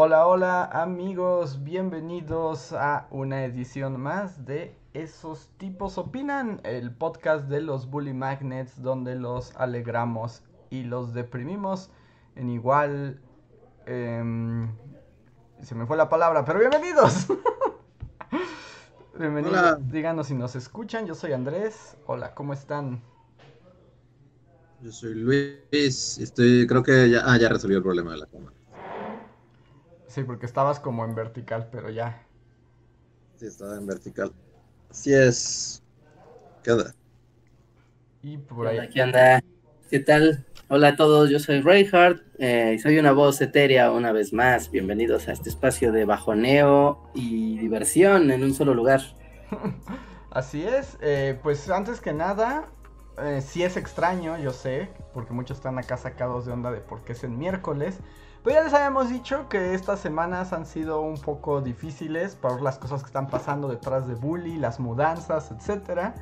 Hola, hola amigos, bienvenidos a una edición más de Esos tipos opinan, el podcast de los Bully Magnets donde los alegramos y los deprimimos en igual... Em, se me fue la palabra, pero bienvenidos. bienvenidos, díganos si nos escuchan, yo soy Andrés, hola, ¿cómo están? Yo soy Luis, estoy, creo que ya, ah, ya resolvió el problema de la cámara. Sí, porque estabas como en vertical, pero ya. Sí, estaba en vertical. Así es. ¿Qué onda? Y por ahí. ¿Qué onda? ¿Qué tal? Hola a todos, yo soy Reinhardt eh, y soy una voz etérea una vez más. Bienvenidos a este espacio de bajoneo y diversión en un solo lugar. Así es, eh, pues antes que nada, eh, sí es extraño, yo sé, porque muchos están acá sacados de onda de por qué es el miércoles. Pues ya les habíamos dicho que estas semanas han sido un poco difíciles por las cosas que están pasando detrás de Bully, las mudanzas, etc.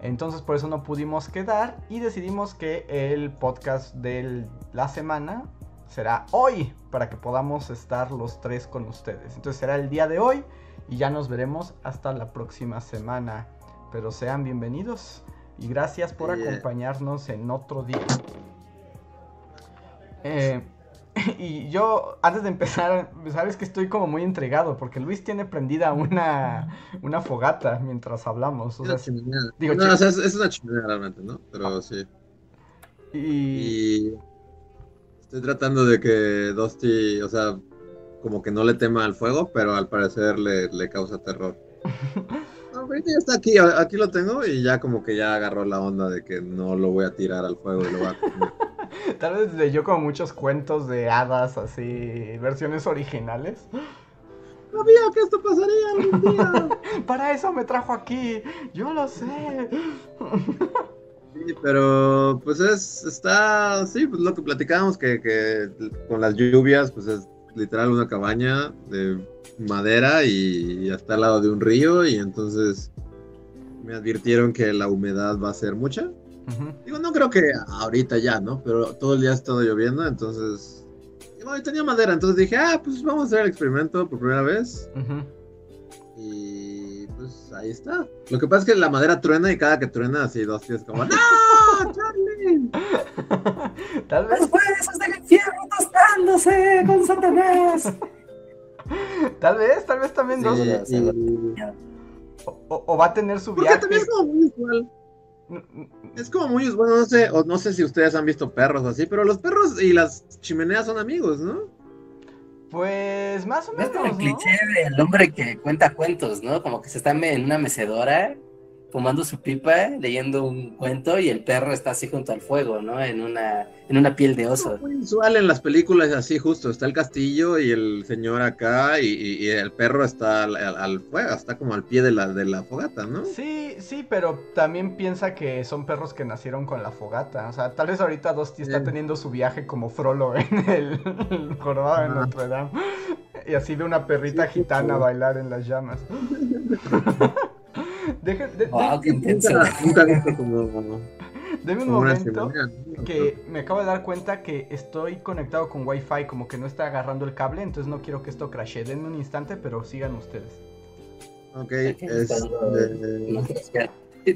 Entonces por eso no pudimos quedar y decidimos que el podcast de la semana será hoy para que podamos estar los tres con ustedes. Entonces será el día de hoy y ya nos veremos hasta la próxima semana. Pero sean bienvenidos y gracias por acompañarnos en otro día. Eh, y yo, antes de empezar, sabes que estoy como muy entregado, porque Luis tiene prendida una, una fogata mientras hablamos. O sea, digo, no, o sea, es, una chimenea realmente, ¿no? Pero sí. Y... Estoy tratando de que Dusty, o sea, como que no le tema al fuego, pero al parecer le, le causa terror. ahorita ya está aquí, aquí lo tengo y ya como que ya agarró la onda de que no lo voy a tirar al fuego y lo voy a comer. Tal vez leyó como muchos cuentos de hadas, así, versiones originales. Sabía que esto pasaría algún día. Para eso me trajo aquí, yo lo sé. Sí, pero pues es, está, sí, pues lo que platicábamos, que, que con las lluvias, pues es literal una cabaña de madera y, y está al lado de un río y entonces me advirtieron que la humedad va a ser mucha. Digo, no creo que ahorita ya, ¿no? Pero todo el día ha estado lloviendo, entonces. Y tenía madera, entonces dije, ah, pues vamos a hacer el experimento por primera vez. Y pues ahí está. Lo que pasa es que la madera truena y cada que truena, así dos días como, ¡No! ¡Charlie! Tal vez. Los huesos del infierno tostándose con Satanás. tal vez, tal vez también dos. O, va a tener su viaje. También es como muy igual. Es como muy, bueno, no sé, o no sé si ustedes han visto perros así, pero los perros y las chimeneas son amigos, ¿no? Pues más o menos. Es como el cliché del hombre que cuenta cuentos, ¿no? Como que se está en una mecedora fumando su pipa, leyendo un cuento y el perro está así junto al fuego, ¿no? En una, en una piel de oso. muy usual en las películas así justo, está el castillo y el señor acá y, el perro está al, fuego, está como al pie de la, de la fogata, ¿no? Sí, sí, pero también piensa que son perros que nacieron con la fogata, o sea, tal vez ahorita Dosti está teniendo su viaje como Frollo en el, el de Notre Dame y así de una perrita gitana bailar en las llamas. Deje, de, wow, qué intenso. Deme un momento que me acabo de dar cuenta que estoy conectado con Wi-Fi, como que no está agarrando el cable, entonces no quiero que esto crashe. Denme un instante, pero sigan ustedes. Ok, es,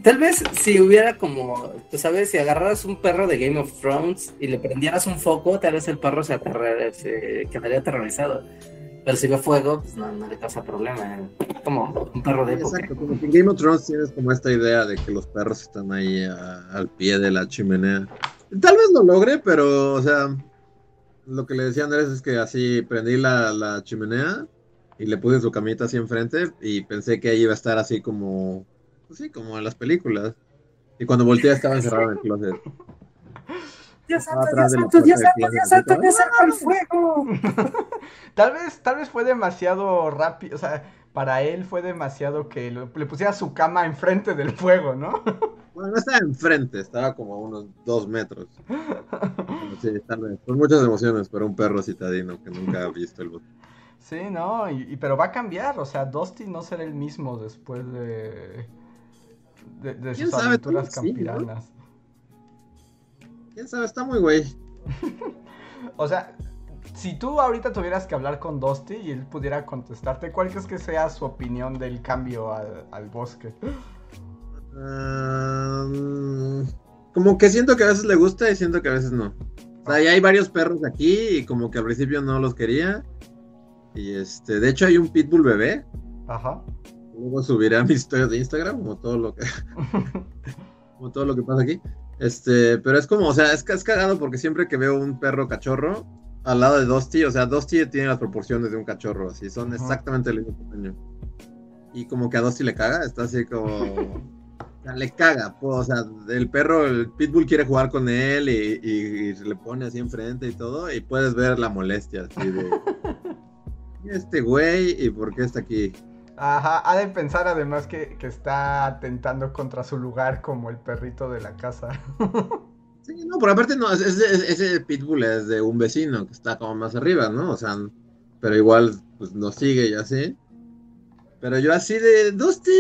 Tal vez si hubiera como, tú sabes, si agarraras un perro de Game of Thrones y le prendieras un foco, tal vez el perro se, se quedaría aterrorizado. Ve fuego, pues no, le causa problema. Como un perro de época. Exacto, como en Game of Thrones tienes como esta idea de que los perros están ahí al pie de la chimenea. Tal vez lo logre, pero, o sea, lo que le decía Andrés es que así prendí la, la chimenea y le puse su camita así enfrente y pensé que ahí iba a estar así como, pues sí, como en las películas. Y cuando volteé estaba encerrado en el closet. Dios santo, Dios santo, Dios santo, Dios santo, Dios santo, el fuego. Tal vez, tal vez fue demasiado rápido, o sea, para él fue demasiado que lo- le pusiera su cama enfrente del fuego, ¿no? Bueno, no estaba enfrente, estaba como a unos dos metros. Sí, tal vez. Con muchas emociones para un perro citadino que nunca ha visto el bosque. Sí, no, y, y- pero va a cambiar, o sea, Dusty no será el mismo después de, de, de ¿Quién sus sabe? aventuras vez sí, ¿no? ¿Quién sabe? Está muy güey. O sea, si tú ahorita tuvieras que hablar con Dusty y él pudiera contestarte, ¿cuál crees que sea su opinión del cambio al, al bosque? Ah, como que siento que a veces le gusta y siento que a veces no. O sea, ya hay varios perros aquí y como que al principio no los quería. Y este, de hecho hay un pitbull bebé. Ajá. Luego subiré a mis historias de Instagram, como todo lo que, como todo lo que pasa aquí. Este, pero es como, o sea, es, es cagado porque siempre que veo un perro cachorro al lado de Dusty, o sea, Dusty tiene las proporciones de un cachorro, así, son exactamente el mismo tamaño. Y como que a Dusty le caga, está así como. le caga, pues, o sea, el perro, el pitbull quiere jugar con él y, y- y le pone así enfrente y todo, y puedes ver la molestia, así de. "¿Quién es Este güey, ¿y por qué está aquí? Ajá, ha de pensar además que, que está atentando contra su lugar como el perrito de la casa. Sí, no, pero aparte no, ese, ese- pitbull es de un vecino que está como más arriba, ¿no? O sea, pero igual pues nos sigue y así. Pero yo así de, Dusty,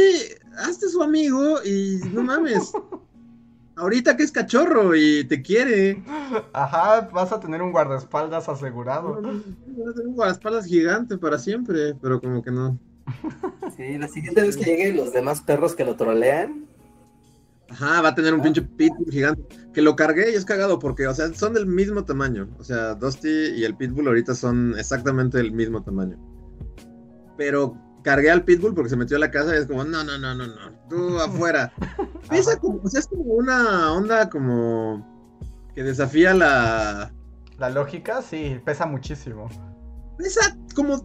hazte su amigo y no mames. Ahorita que es cachorro y te quiere. Ajá, vas a tener un guardaespaldas asegurado. Tengo las espaldas gigante para siempre, pero como que no. Sí, la siguiente vez que lleguen los demás perros que lo trolean, Ajá, va a tener un pinche pitbull gigante. Que lo cargué y es cagado porque, o sea, son del mismo tamaño. O sea, Dusty y el pitbull ahorita son exactamente del mismo tamaño. Pero cargué al pitbull porque se metió a la casa y es como, no, no, no, no, no, tú afuera. Pesa Ajá. como, o sea, es como una onda como que desafía la... La lógica, sí, pesa muchísimo. Pesa como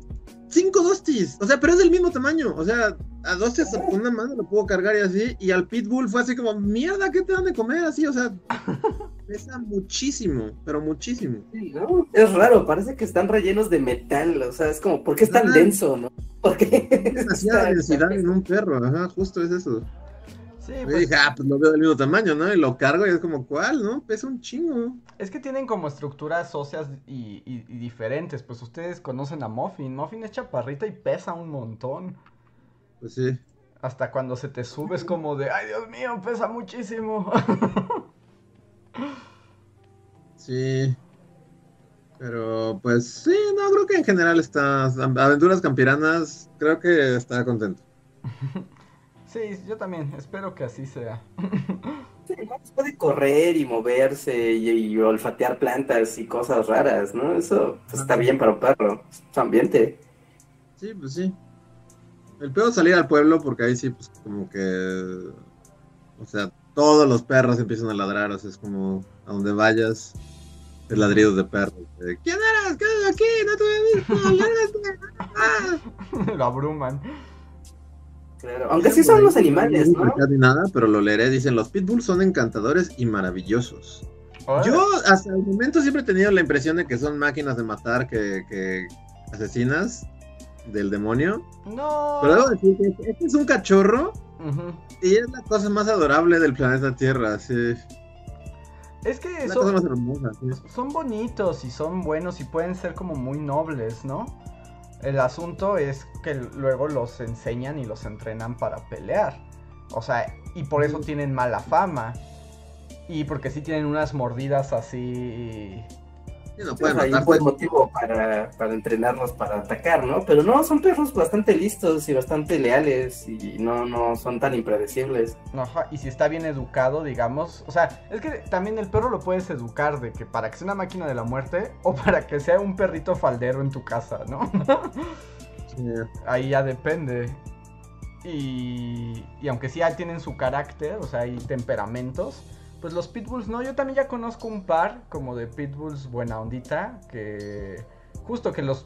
cinco Dusties. O sea, pero es del mismo tamaño. O sea, a hasta con una mano lo puedo cargar y así. Y al pitbull fue así como, mierda, ¿qué te dan de comer? Así, o sea, pesa muchísimo, pero muchísimo. sí, ¿no? Es raro, parece que están rellenos de metal, o sea, es como, ¿por qué es tan denso, no? ¿Por qué? Demasiada densidad en un perro, ajá, justo es eso. Sí, Y pues dije, ah, pues lo veo del mismo tamaño, ¿no? Y lo cargo y es como, ¿cuál, no? Pesa un chingo. es que tienen como estructuras óseas y, y- y diferentes. Pues ustedes conocen a Muffin. Muffin es chaparrita y pesa un montón. Pues sí. Hasta cuando se te sube es como de, ay Dios mío, pesa muchísimo. Sí. Pero pues sí, no, creo que en general está. Aventuras campiranas, creo que está contento. sí, yo también, espero que así sea. Sí. Puede correr y moverse y, y olfatear plantas y cosas raras, ¿no? Eso pues, está bien para un perro, es su ambiente. Sí, pues sí. El peor es salir al pueblo porque ahí sí, pues como que. O sea, todos los perros empiezan a ladrar, o sea, es como a donde vayas, es ladridos de perros. de, ¿Quién eres? ¿Qué haces aquí? No te había visto. lárgate". Ah. Lo abruman. Claro. Aunque sí son los animales, ¿no? Ni nada, pero lo leeré. Dicen: Los pitbulls son encantadores y maravillosos. Yo hasta el momento siempre he tenido la impresión de que son máquinas de matar que, que asesinas del demonio. No. Pero debo decir que este es un cachorro y es la cosa más adorable del planeta Tierra. Sí. Es que Es la cosa son, más hermosa. sí. son bonitos y son buenos y pueden ser como muy nobles, ¿no? El asunto es que luego los enseñan y los entrenan para pelear. O sea, y por eso tienen mala fama. Y porque sí tienen unas mordidas así. Sí, no Pues hay un buen motivo para, para entrenarlos para atacar, ¿no? Pero no, son perros bastante listos y bastante leales y no, no son tan impredecibles. Ajá, y si está bien educado, digamos. O sea, es que también el perro lo puedes educar de que para que sea una máquina de la muerte o para que sea un perrito faldero en tu casa, ¿no? Sí. Ahí ya depende. Y, y aunque sí ya tienen su carácter, o sea, hay temperamentos, pues los pitbulls no. Yo también ya conozco un par como de pitbulls buena ondita, que justo que los,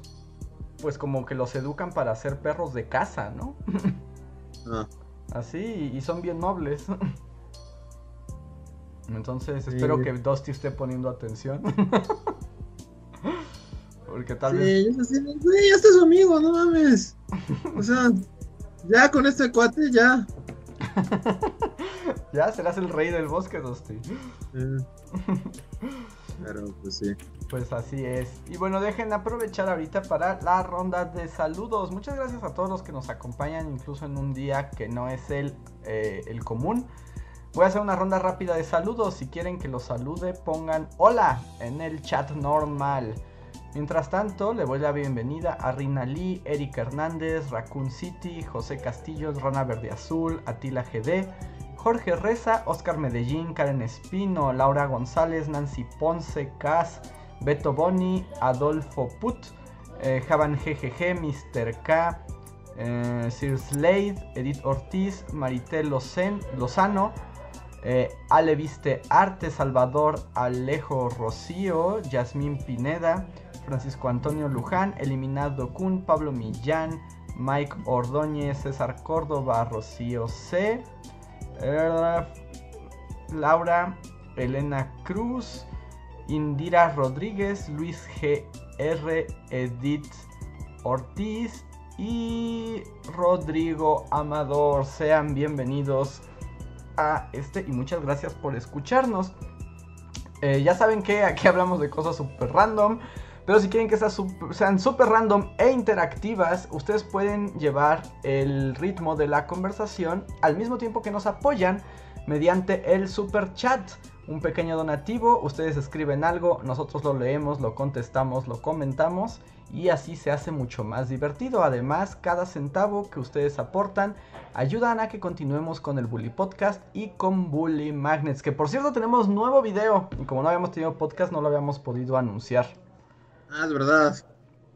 pues como que los educan para ser perros de casa, ¿no? Ah, Así, y son bien nobles. Entonces Sí. espero que Dusty esté poniendo atención. Porque tal vez... Sí, yo sé, güey, ya está su amigo, no mames. O sea, ya con este cuate, ya. Ya serás el rey del bosque. Eh. Pero pues sí. Pues así es. Y bueno, dejen aprovechar ahorita para la ronda de saludos. Muchas gracias a todos los que nos acompañan, incluso en un día que no es el, eh, el común. Voy a hacer una ronda rápida de saludos. Si quieren que los salude, pongan hola en el chat normal. Mientras tanto, le doy la bienvenida a Rina Lee, Eric Hernández, Raccoon City, José Castillo, Rana Verde Azul, Atila GD, Jorge Reza, Oscar Medellín, Karen Espino, Laura González, Nancy Ponce, Cas, Beto Boni, Adolfo Put, eh, Javan GGG, Mr. K, eh, Sir Slade, Edith Ortiz, Maritel Lozano, eh, Ale Viste Arte, Salvador Alejo Rocío, Yasmín Pineda, Francisco Antonio Luján, Eliminado Kun, Pablo Millán, Mike Ordóñez, César Córdoba, Rocío C, eh, Laura, Elena Cruz, Indira Rodríguez, Luis GR, Edith Ortiz y Rodrigo Amador. Sean bienvenidos a este y muchas gracias por escucharnos. Eh, ya saben que aquí hablamos de cosas super random. Pero si quieren que sup- sean super random e interactivas, ustedes pueden llevar el ritmo de la conversación al mismo tiempo que nos apoyan mediante el super chat. Un pequeño donativo, ustedes escriben algo, nosotros lo leemos, lo contestamos, lo comentamos y así se hace mucho más divertido. Además, cada centavo que ustedes aportan ayudan a que continuemos con el Bully Podcast y con Bully Magnets, que por cierto tenemos nuevo video y como no habíamos tenido podcast no lo habíamos podido anunciar. Ah, es verdad.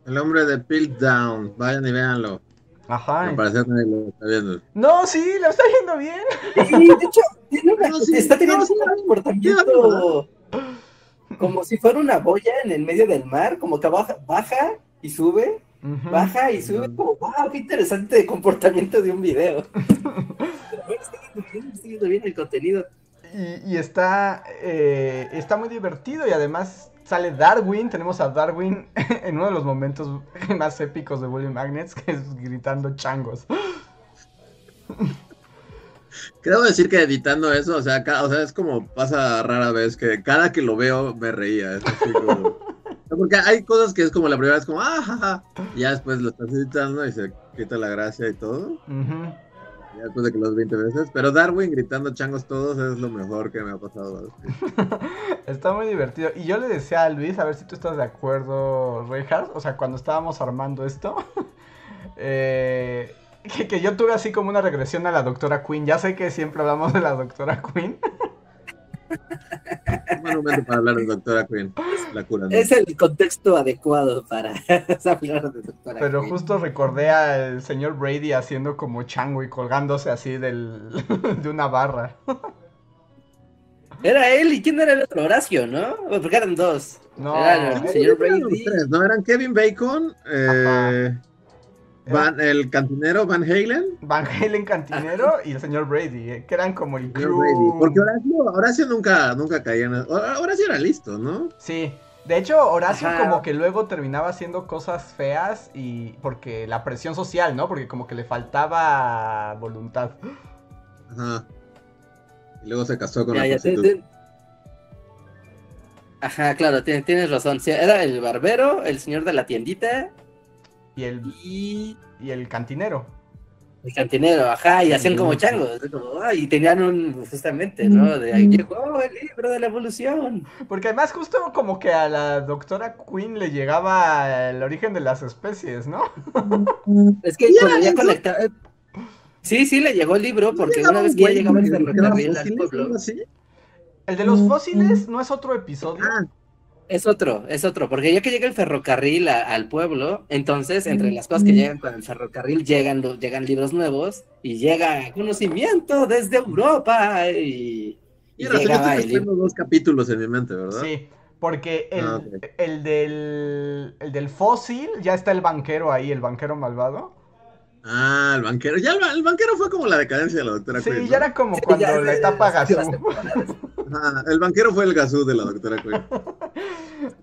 El hombre de Piltdown. Vayan y véanlo. Ajá. Al parecer nadie lo está viendo. No, sí, lo está yendo bien. Sí, de hecho, tiene una- No, sí, está teniendo no, un comportamiento como si fuera una boya en el medio del mar, como que baja, baja y sube, Ujú. baja y sube, como, wow, qué interesante comportamiento de un video. Pero bueno, está bien, está bien el contenido. Y, y está, eh, está muy divertido y además sale Darwin. Tenemos a Darwin en uno de los momentos más épicos de Bully Magnets, que es gritando changos. Creo decir que editando eso, o sea, ca- o sea, es como pasa rara vez que cada que lo veo me reía. Es así como- Porque hay cosas que es como la primera vez como, ah, jaja", y ya después lo estás editando y se quita la gracia y todo, Ujú. Ya después de que los 20 veces. Pero Darwin gritando changos todos es lo mejor que me ha pasado. Está muy divertido. Y yo le decía a Luis, a ver si tú estás de acuerdo, Reinhardt, o sea, cuando estábamos armando esto, eh, que, que yo tuve así como una regresión a la doctora Queen. Ya sé que siempre hablamos de la doctora Queen, buen momento para hablar de Doctora Queen, la cura. ¿no? Es el contexto adecuado para hablar de Doctora pero Queen. justo recordé al señor Brady haciendo como chango y colgándose así del, de una barra. Era él y quién era el otro, Horacio, ¿no? Porque eran dos. No, Era el eh, señor Eran Brady. tres, ¿no? Eran Kevin Bacon, eh, Van, el cantinero Van Halen. Van Halen Cantinero y el señor Brady, eh, que eran como el crew. Brady. Porque Horacio, Horacio nunca, nunca caía en Hor- Horacio era listo, ¿no? Sí. De hecho, Horacio Ajá. como que luego terminaba haciendo cosas feas y porque la presión social, ¿no? Porque como que le faltaba voluntad. Ajá. Y luego se casó con Ya, la ya, te- prostituta. te- Ajá, claro, tienes, tienes razón. Sí, era el barbero, el señor de la tiendita Y el, y y el cantinero. el cantinero, ajá, y hacían como changos. y tenían un, justamente, ¿no? De ahí llegó el libro de la evolución. Porque además justo como que a la doctora Queen le llegaba el origen de las especies, ¿no? Es que ¿Y cuando era ya eso? conectaba. Sí, sí, le llegó el libro, porque una vez que ya llegaba el ferrocarril al pueblo. Así? El de los fósiles no es otro episodio. Es otro, es otro, porque ya que llega el ferrocarril a- al pueblo, entonces entre las cosas que llegan con el ferrocarril llegan, lo- llegan libros nuevos y llega conocimiento desde Europa y, y y ahora llegaba estoy el libro. dos capítulos en mi mente, ¿verdad? Sí, porque el, Ah, ok. el, del, el del fósil ya está el banquero ahí, el banquero malvado. Ah, el banquero. Ya el, ba- el banquero fue como la decadencia de la doctora Sí, Queen. ¿no? ya era como Sí, cuando ya, la ya, etapa ya, Gazú. Ajá, el banquero fue el gasú de la doctora Quinn.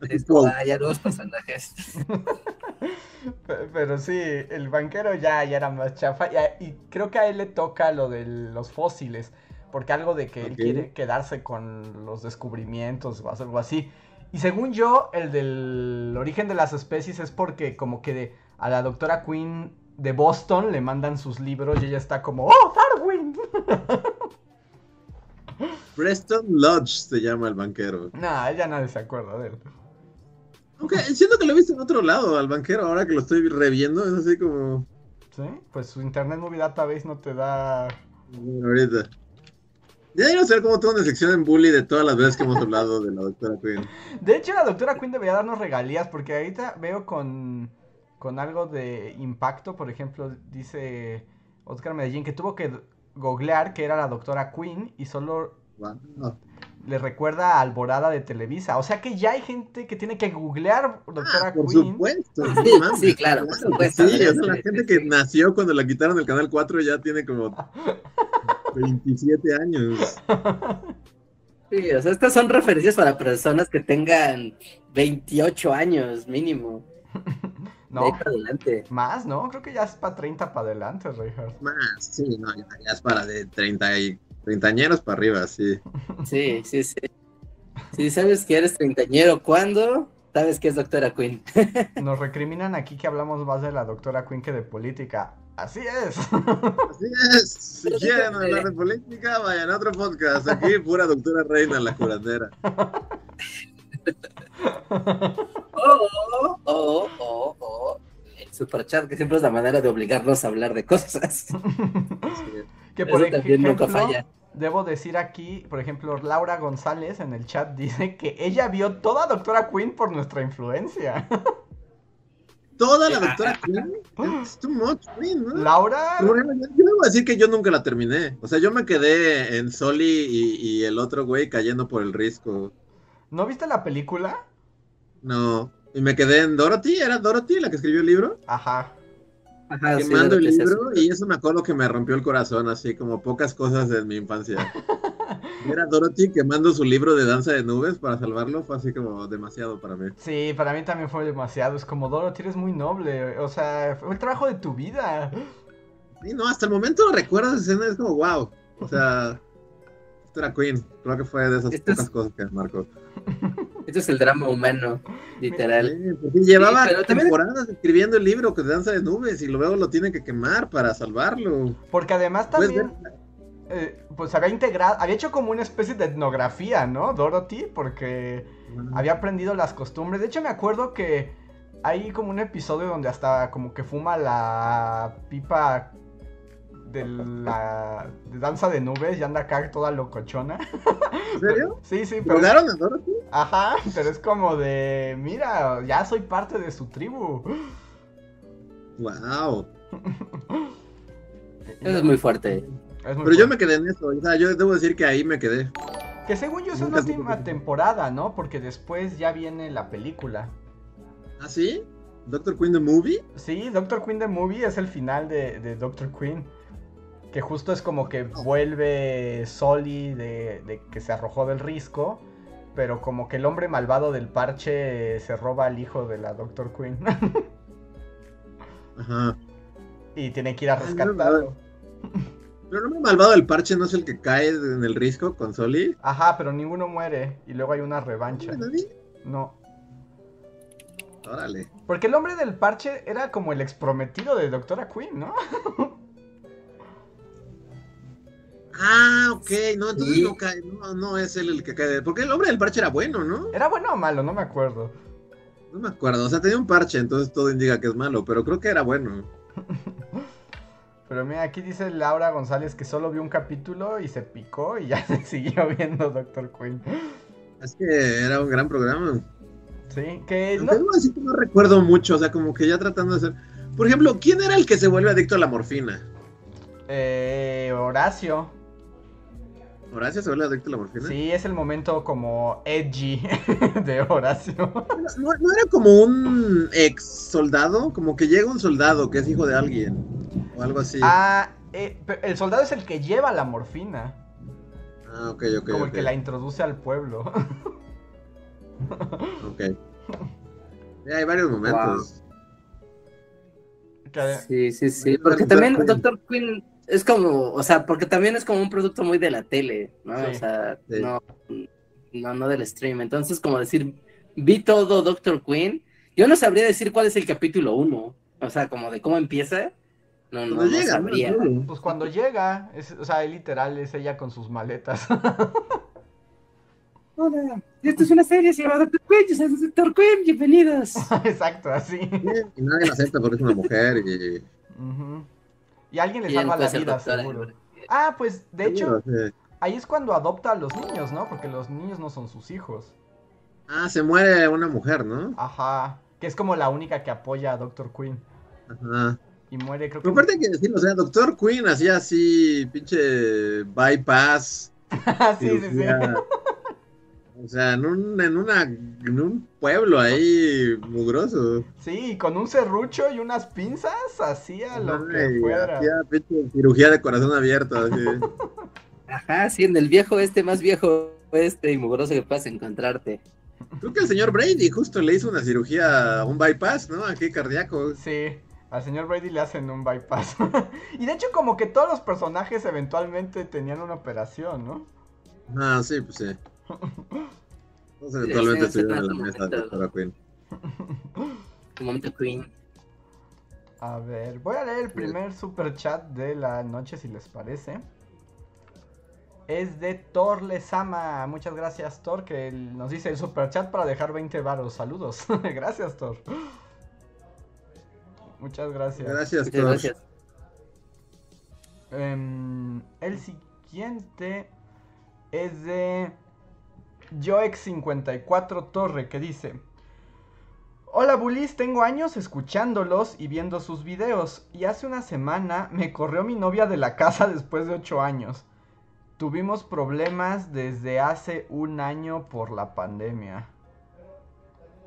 Esto, ah, ya nuevos personajes. Pe- Pero sí, el banquero ya, ya era más chafa. Y, a- y creo que a él le toca lo de los fósiles. Porque algo de que él quiere quedarse con los descubrimientos o algo así. Y según yo, el del origen de las especies es porque como que de- a la doctora Queen de Boston le mandan sus libros y ella está como, ¡Oh, Darwin! Preston Lodge se llama el banquero. nah, ya nadie se acuerda de él. Aunque siento que lo he visto en otro lado al banquero, ahora que lo estoy reviendo, es así como. ¿Sí? Pues su Internet Movie Database no te da... Ahorita. Ya debemos saber cómo tengo una sección en Bully de todas las veces que hemos hablado de la doctora Queen. De hecho, la doctora Queen debería darnos regalías, porque ahorita veo con, con algo de impacto, por ejemplo, dice Oscar Medellín que tuvo que googlear que era la doctora Queen y solo le recuerda a Alborada de Televisa. O sea que ya hay gente que tiene que googlear doctora Ah, por Queen. supuesto. Sí, claro, por supuesto. Sí, Sí, la gente que sí. nació cuando la quitaron del canal 4 ya tiene como 27 años. Sí, o sea, estas son referencias para personas que tengan 28 años mínimo. De ahí No, para adelante. más, ¿no? Creo que ya es para 30 para adelante, Reinhardt. Más, sí, no, ya, ya es para de 30 y treintañeros para arriba, sí. Sí, sí, sí. Si sabes que eres treintañero, ¿cuándo? Sabes que es doctora Queen. Nos recriminan aquí que hablamos más de la doctora Queen que de política. Así es. Así es. Si quieren hablar de política, vayan a otro podcast. Aquí, pura doctora Reina, la curandera. Oh, oh, oh, oh. El superchat, que siempre es la manera de obligarnos a hablar de cosas. que por Eso también nunca ejemplo, falla. Debo decir aquí, por ejemplo, Laura González en el chat dice que ella vio toda Doctora Queen por nuestra influencia. Toda la doctora Queen. Es too much, Queen, ¿no? Laura, ejemplo, yo debo decir que yo nunca la terminé. O sea, yo me quedé en Soli y, y el otro güey cayendo por el risco. ¿No viste la película? No. Y me quedé en Dorothy. ¿Era Dorothy la que escribió el libro? Ajá. Ajá, sí, quemando de lo el libro y eso me acuerdo que me rompió el corazón, así como pocas cosas en mi infancia. Era Dorothy quemando su libro de danza de nubes para salvarlo, fue así como demasiado para mí. Sí, para mí también fue demasiado. Es como, Dorothy, eres muy noble. O sea, fue el trabajo de tu vida. Y no, hasta el momento recuerdo esa escena, es como wow. O sea, esto era Queen, creo que fue de esas pocas cosas que me marcó. Esto es el drama humano, literal. Sí, porque llevaba también- temporadas escribiendo el libro de danza de nubes y luego lo tiene que quemar para salvarlo. Porque además también, eh, pues había integrado, había hecho como una especie de etnografía, ¿no? Dorothy, porque había aprendido las costumbres. De hecho, me acuerdo que hay como un episodio donde hasta como que fuma la pipa de la de danza de nubes y anda acá toda locochona. ¿En serio? Sí, sí, pero ¿Drogaron a Dorothy? ajá, pero es como de, mira, ya soy parte de su tribu. Wow. Eso es muy fuerte. Es muy Pero yo me quedé en eso, o sea, yo debo decir que ahí me quedé. Que según yo esa es la última temporada, ¿no? Porque después ya viene la película. ¿Ah, sí? ¿Doctor Queen the Movie? Sí, Doctor Queen the Movie es el final de, de Doctor Queen. Que justo es como que vuelve Soli de, de que se arrojó del risco. Pero como que el hombre malvado del parche se roba al hijo de la Doctor Queen. Ajá. y tiene que ir a rescatarlo. Pero el hombre malvado del parche no es el que cae en el risco con Soli. Ajá, pero ninguno muere. Y luego hay una revancha. ¿Nadie? No. Órale. Porque el hombre del parche era como el exprometido de Doctora Queen, ¿no? Ah, ok, no, entonces Sí. no cae, no, no es él el que cae. Porque el hombre del parche era bueno, ¿no? ¿Era bueno o malo? No me acuerdo. No me acuerdo, o sea, tenía un parche, entonces todo indica que es malo, pero creo que era bueno. Pero mira, aquí dice Laura González que solo vio un capítulo y se picó y ya se siguió viendo Doctor Queen. Es que era un gran programa. Sí, que no, que no recuerdo mucho, o sea, como que ya tratando de hacer. Por ejemplo, ¿quién era el que se vuelve adicto a la morfina? eh, Horacio. ¿Horacio se vuelve adicto a la morfina? Sí, es el momento como edgy de Horacio. ¿No, no era como un ex soldado? Como que llega un soldado que es hijo de alguien. O algo así. Ah, eh, el soldado es el que lleva la morfina. Ah, ok, ok. como el ok. que la introduce al pueblo. Ok. Sí, hay varios momentos. Sí, sí, sí. Porque también Doctor Queen es como, o sea, porque también es como un producto muy de la tele, ¿no? Sí. O sea, Sí. no, no, no del stream. Entonces, como decir, vi todo Doctor Queen. Yo no sabría decir cuál es el capítulo uno. O sea, como de cómo empieza. No, no, no llega, ¿no? sabría. Pues cuando llega, es, o sea, literal es ella con sus maletas. Hola, esto es una serie, se llama Doctor Queen, yo soy Doctor Queen, bienvenidos. Exacto, así. Y nadie la acepta porque es una mujer y... Y alguien le salva la vida, doctora, seguro. ¿no? Ah, pues de hecho, ahí es cuando adopta a los niños, ¿no? Porque los niños no son sus hijos. Ah, se muere una mujer, ¿no? Ajá. Que es como la única que apoya a Doctor Queen. Ajá. Y muere, creo que. Pero aparte hay que decirlo, o sea, Doctor Queen hacía así, pinche bypass. Sí, sí, sí. O sea, en un, en una, en un pueblo ahí mugroso. Sí, con un serrucho y unas pinzas hacía lo que fuera. hacía pinche cirugía de corazón abierto. Así. Ajá, sí, en el viejo este, más viejo este y mugroso que puedas encontrarte. Creo que el señor Brady justo le hizo una cirugía, un bypass, ¿no? Aquí cardíaco. Sí, al señor Brady le hacen un bypass. y de hecho, como que todos los personajes eventualmente tenían una operación, ¿no? Ah, sí, pues sí. Todos eventualmente sí, estuvieron en la mesa de Doctora Queen. Un momento Queen. A ver, voy a leer el primer super chat de la noche si les parece. Es de Thor Lesama. Muchas gracias, Thor, que nos dice el super chat para dejar 20 varos. Saludos. gracias, Thor. Muchas gracias. Gracias, Muchas Thor. gracias. Em, el siguiente es de Joex54 Torre que dice: Hola Bulis, tengo años escuchándolos y viendo sus videos y hace una semana me corrió mi novia de la casa después de 8 años. Tuvimos problemas desde hace un año por la pandemia.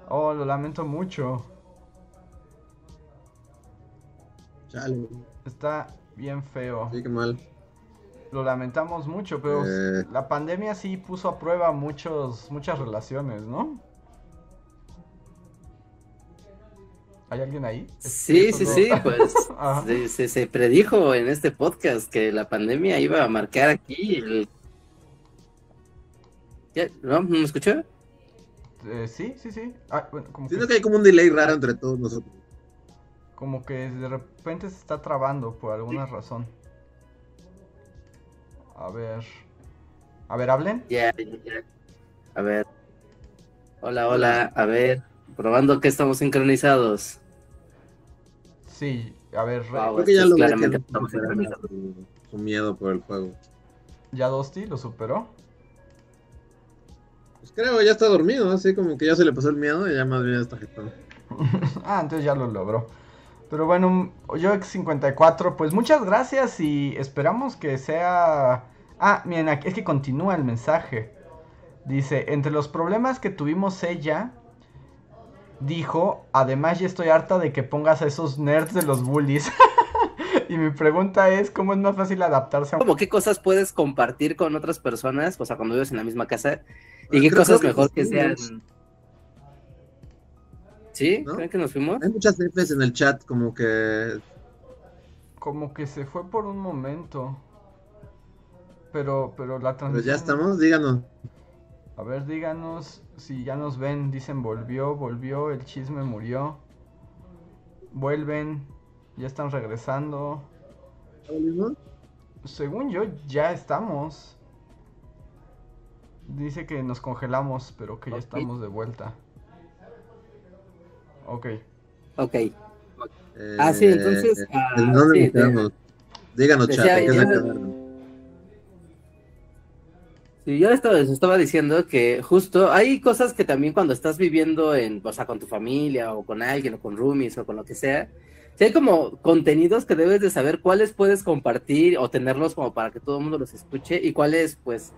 Oh, lo lamento mucho. Chale, Está bien feo. sí, qué mal. Lo lamentamos mucho, pero Eh. la pandemia sí puso a prueba muchos, muchas relaciones, ¿no? ¿Hay alguien ahí? Sí, sí, ¿Es sí, pues se, se- se predijo en este podcast que la pandemia iba a marcar aquí el... ¿Ya? ¿No? ¿No me escuchó? Eh, sí, sí, sí. Ah, bueno, como, Siento que, que hay como un delay raro entre todos nosotros. como que de repente se está trabando por alguna razón. A ver. A ver, hablen. Ya, ya, ya. A ver. Hola, hola, a ver. Probando que estamos sincronizados. Sí, a ver, Wow. Creo que ya lo claramente que estamos sincronizados. su, miedo por el juego. ya Dosti lo superó. Pues creo, ya está dormido, así como que ya se le pasó el miedo y ya más bien está jetón. ah, entonces ya lo logró. Pero bueno, yo X54, pues muchas gracias y esperamos que sea... Ah, miren, aquí- es que continúa el mensaje. Dice, entre los problemas que tuvimos ella, dijo, además ya estoy harta de que pongas a esos nerds de los bullies. y mi pregunta es, ¿cómo es más fácil adaptarse a un... Como qué cosas puedes compartir con otras personas, o sea, cuando vives en la misma casa, y qué creo- cosas que mejor que sí, sean... ¿Sí? ¿No? ¿Creen que nos fuimos? Hay muchas Fs en el chat, como que. Como que se fue por un momento. Pero, pero la Pero transición... Pues ya estamos, díganos. A ver, díganos si ya nos ven. Dicen volvió, volvió, el chisme murió. Vuelven, ya están regresando. ¿Ya volvimos? Según yo, ya estamos. Dice que nos congelamos, pero que ya estamos de vuelta. Ok. Ok. Eh, Ah, sí, entonces, ah, ¿En dónde sí, nos quedamos? Díganos, chat. Sí, yo estaba, les estaba diciendo que justo hay cosas que también cuando estás viviendo en, o sea, con tu familia o con alguien o con roomies o con lo que sea, sí hay como contenidos que debes de saber cuáles puedes compartir o tenerlos como para que todo el mundo los escuche y cuáles pues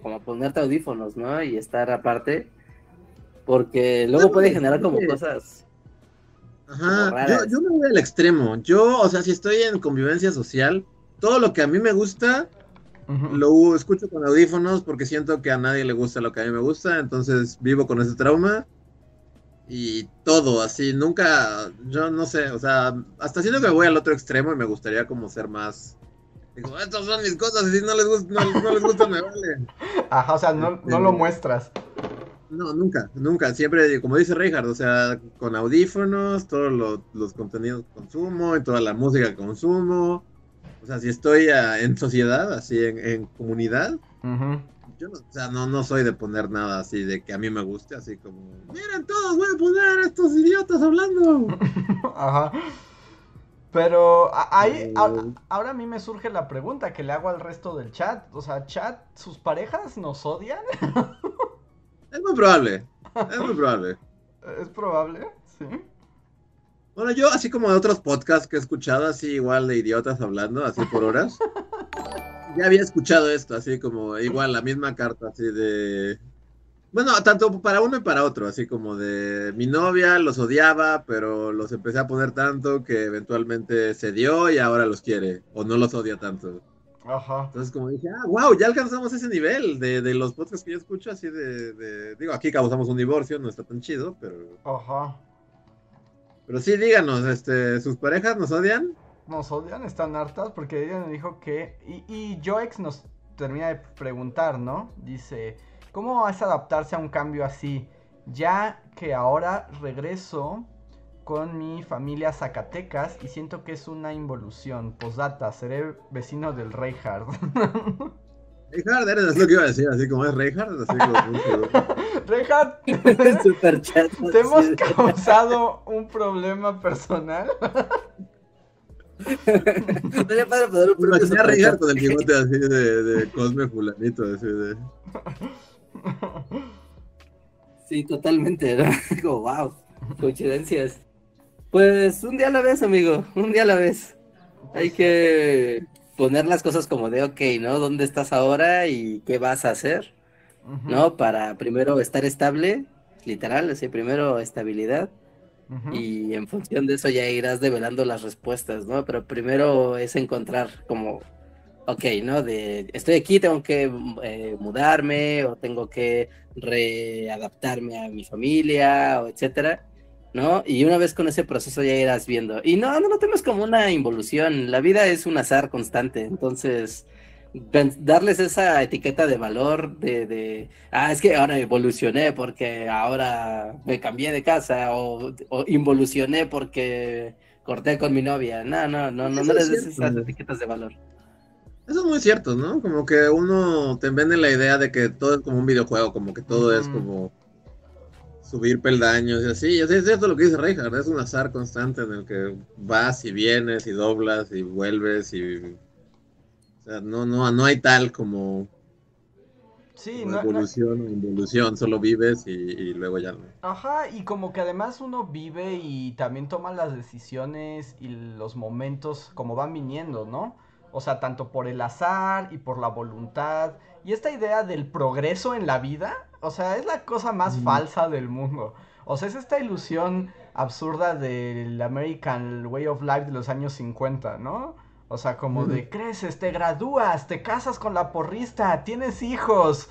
como ponerte audífonos, ¿no? Y estar aparte, porque luego puede generar como cosas. Ajá, como yo, raras. yo me voy al extremo. Yo, o sea, si estoy en convivencia social, todo lo que a mí me gusta, Ujú. Lo escucho con audífonos porque siento que a nadie le gusta lo que a mí me gusta, entonces vivo con ese trauma y todo así, nunca, yo no sé, o sea, hasta siento que me voy al otro extremo y me gustaría como ser más... Digo, estas son mis cosas y si no les gusta, no, no les gusta me vale. Ajá, o sea, no, no lo muestras. No, nunca, nunca, siempre, como dice Reinhardt, o sea, con audífonos, todos lo- los contenidos que consumo y toda la música que consumo. O sea, si estoy ah, en sociedad, así en, en comunidad, yo no, o sea, no, no soy de poner nada así de que a mí me guste, así como, miren todos, voy a poner a estos idiotas hablando. Ajá. Pero ahí, a- Eh. ahora a mí me surge la pregunta que le hago al resto del chat. O sea, chat, ¿sus parejas nos odian? Es muy probable, es muy probable. Es probable, sí. Bueno, yo así como de otros podcasts que he escuchado, así igual de idiotas hablando, así por horas. Ya había escuchado esto, así como igual la misma carta, así de... Bueno, tanto para uno y para otro, así como de mi novia los odiaba, pero los empecé a poner tanto que eventualmente se dio y ahora los quiere, o no los odia tanto. Ajá. Entonces como dije, ah, wow, ya alcanzamos ese nivel de, de los podcasts que yo escucho, así de, de- Digo, aquí causamos un divorcio, no está tan chido, pero... Ajá. Pero sí, díganos, este, ¿sus parejas nos odian? Nos odian, están hartas porque ella me dijo que... Y, y Joex nos termina de preguntar, ¿no? Dice, ¿cómo es adaptarse a un cambio así? Ya que ahora regreso con mi familia Zacatecas y siento que es una involución. Posdata, seré vecino del Reinhardt. Reinhardt, eres es lo que iba a decir, así como es Reinhardt, así como mucho. Reinhardt, Super chat. te hemos causado un problema personal. Estaría padre poner un imaginé a Reinhardt con el bigote así de, de Cosme Fulanito, así de. Sí, totalmente, ¿no? Digo, wow, coincidencias. Pues un día a la vez, amigo, un día a la vez. Hay que poner las cosas como de, ok, ¿no? ¿Dónde estás ahora y qué vas a hacer? ¿No? Para primero estar estable, literal, así, primero estabilidad. Y en función de eso ya irás develando las respuestas, ¿no? Pero primero es encontrar como, ok, ¿no? De, estoy aquí, tengo que eh, mudarme o tengo que readaptarme a mi familia o etcétera, ¿no? Y una vez con ese proceso ya irás viendo. Y no, no lo tomes como una involución, la vida es un azar constante, entonces darles esa etiqueta de valor de, de, ah, es que ahora evolucioné porque ahora me cambié de casa o, o involucioné porque corté con mi novia. No, no, no, no, no es les des esas etiquetas de valor. Eso es muy cierto, ¿no? Como que uno te vende la idea de que todo es como un videojuego, como que todo es como subir peldaños y así. Es cierto lo que dice Reinhardt, es un azar constante en el que vas y vienes y doblas y vuelves y. O sea, no, no, no hay tal como, Sí, como no- no- evolución o involución, solo vives y, y luego ya no. Ajá, y como que además uno vive y también toma las decisiones y los momentos como van viniendo, ¿no? O sea, tanto por el azar y por la voluntad. Y esta idea del progreso en la vida, o sea, es la cosa más falsa del mundo. O sea, es esta ilusión absurda del American Way of Life de los años 50, ¿no? O sea, como de creces, te gradúas, te casas con la porrista, tienes hijos,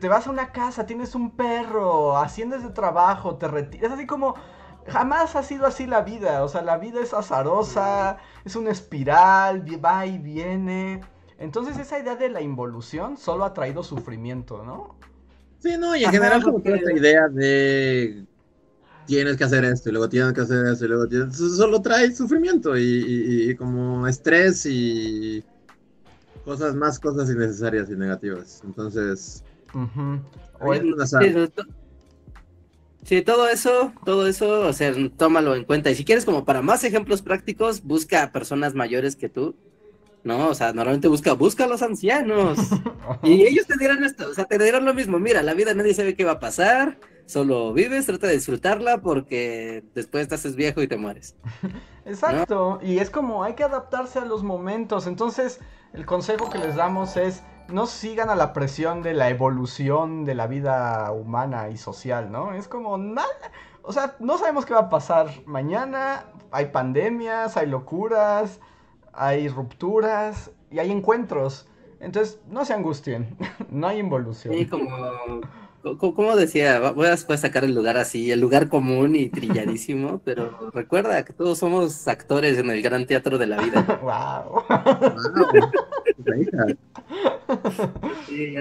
te vas a una casa, tienes un perro, asciendes de trabajo, te retiras, así como jamás ha sido así la vida, o sea, la vida es azarosa, es una espiral, va y viene. Entonces esa idea de la involución solo ha traído sufrimiento, ¿no? Sí, no, y en Ajá, general como toda esta idea de tienes que hacer esto y luego tienes que hacer esto y luego tienes... eso Solo trae sufrimiento y, y- y como estrés y cosas más cosas innecesarias y negativas. Entonces. Sí, to- sí, todo eso, todo eso, o sea, tómalo en cuenta. Y si quieres como para más ejemplos prácticos, busca a personas mayores que tú, ¿no? O sea, normalmente busca, busca a los ancianos. Y ellos te dirán esto, o sea, te dirán lo mismo, mira, la vida nadie sabe qué va a pasar, solo vives, trata de disfrutarla porque después te haces viejo y te mueres. Exacto, y es como hay que adaptarse a los momentos. Entonces, el consejo que les damos es no sigan a la presión de la evolución de la vida humana y social, ¿no? Es como nada, o sea, no sabemos qué va a pasar mañana, hay pandemias, hay locuras, hay rupturas y hay encuentros. Entonces, no se angustien, no hay involución. Sí, como, co- como decía, voy a después sacar el lugar así, el lugar común y trilladísimo, pero recuerda que todos somos actores en el gran teatro de la vida. Wow. Sí,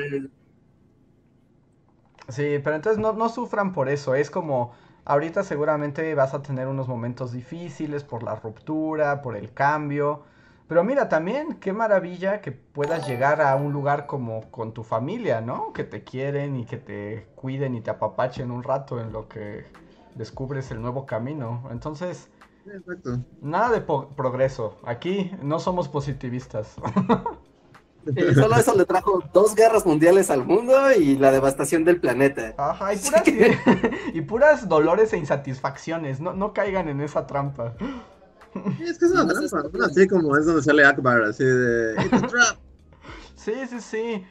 Sí, pero entonces no, no sufran por eso. Es como, ahorita seguramente vas a tener unos momentos difíciles por la ruptura, por el cambio. Pero mira, también qué maravilla que puedas llegar a un lugar como con tu familia, ¿no? Que te quieren y que te cuiden y te apapachen un rato en lo que descubres el nuevo camino. Entonces, Exacto. nada de po- progreso. Aquí no somos positivistas. sí, solo eso le trajo dos guerras mundiales al mundo y la devastación del planeta. Ajá, y puras, y puras dolores e insatisfacciones. No, no caigan en esa trampa. Es que es una No, trampa. Así como es donde sale Akbar, así de. It's a trap. Sí, sí, sí.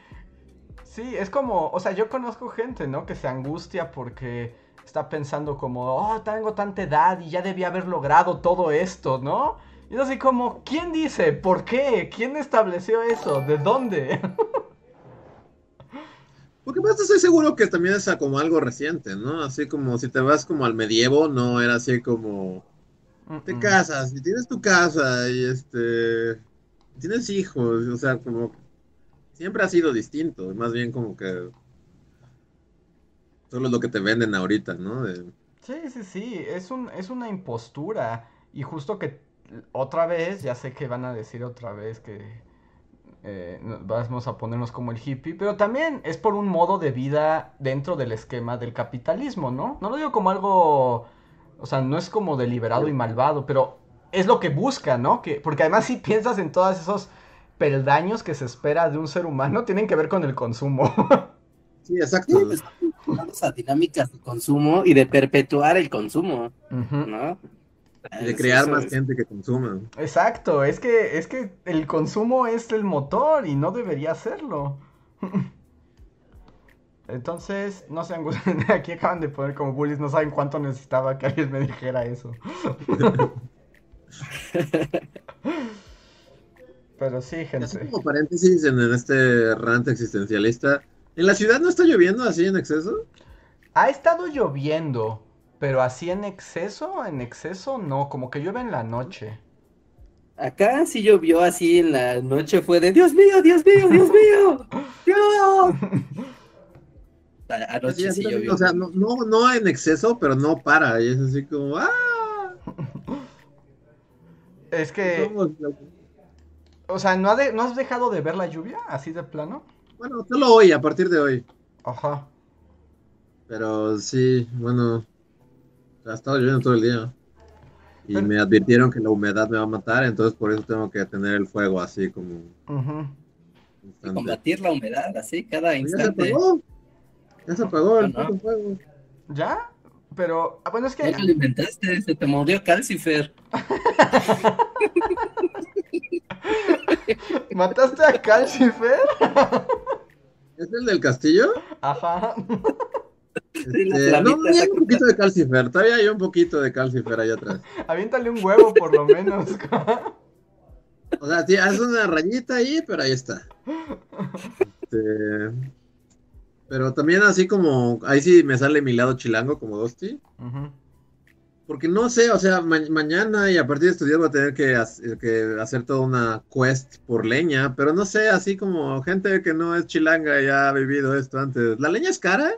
Sí, es como, o sea, yo conozco gente, ¿no? Que se angustia porque está pensando como, oh, tengo tanta edad y ya debía haber logrado todo esto, ¿no? Y es así como, ¿quién dice? ¿Por qué? ¿Quién estableció eso? ¿De dónde? Porque más estoy seguro que también es como algo reciente, ¿no? Así como si te vas como al medievo, no era así como te casas y tienes tu casa y este tienes hijos, o sea, como siempre ha sido distinto, más bien como que solo es lo que te venden ahorita, ¿no? De- Sí, sí, sí, es un, es una impostura. Y justo que otra vez, ya sé que van a decir otra vez que eh, vamos a ponernos como el hippie, pero también es por un modo de vida dentro del esquema del capitalismo, ¿no? No lo digo como algo, o sea, no es como deliberado y malvado, pero es lo que busca, ¿no? Que, porque además si piensas en todos esos peldaños que se espera de un ser humano, tienen que ver con el consumo. Sí, Sí, exacto. pues, vamos a dinámicas de consumo y de perpetuar el consumo. ¿no? Y de crear Eso más es- gente que consuma. Exacto, es que, es que el consumo es el motor y no debería serlo. Entonces, no se angustien, aquí acaban de poner como bullies, no saben cuánto necesitaba que alguien me dijera eso. Pero sí, Así gente. como paréntesis en, en este rant existencialista, ¿en la ciudad no está lloviendo así en exceso? Ha estado lloviendo, pero así en exceso, en exceso no, como que llueve en la noche. Acá sí llovió así en la noche, fue de Dios mío, Dios mío, Dios mío, Dios. Anoche sí o sea, no, no, no en exceso, pero no para. Y es así como, ¡ah! Es que, o sea, ¿no, ha de- ¿no has dejado de ver la lluvia así de plano? Bueno, solo hoy, a partir de hoy. Ajá. Pero sí, bueno, ha estado lloviendo todo el día. Y Pero- me advirtieron que la humedad me va a matar, entonces por eso tengo que tener el fuego así como. Y combatir la humedad así cada Ya se instante. Ya se apagó el no. fuego. ¿Ya? Pero, ah, bueno, es Ya que... lo alimentaste, se te murió Calcifer. ¿Mataste a Calcifer? ¿Es el del castillo? Ajá. Este, no, hay esa un poquito de calcifer. Todavía hay un poquito de calcifer allá atrás. Aviéntale un huevo por lo menos. O sea, sí, hace una rayita ahí, pero ahí está. Este, pero también así como, ahí sí me sale mi lado chilango como Dosti. Ujú. Porque no sé, o sea, ma- mañana y a partir de estos días voy a tener que, hac- que hacer toda una quest por leña, pero no sé, así como gente que no es chilanga y ha vivido esto antes. ¿La leña es cara?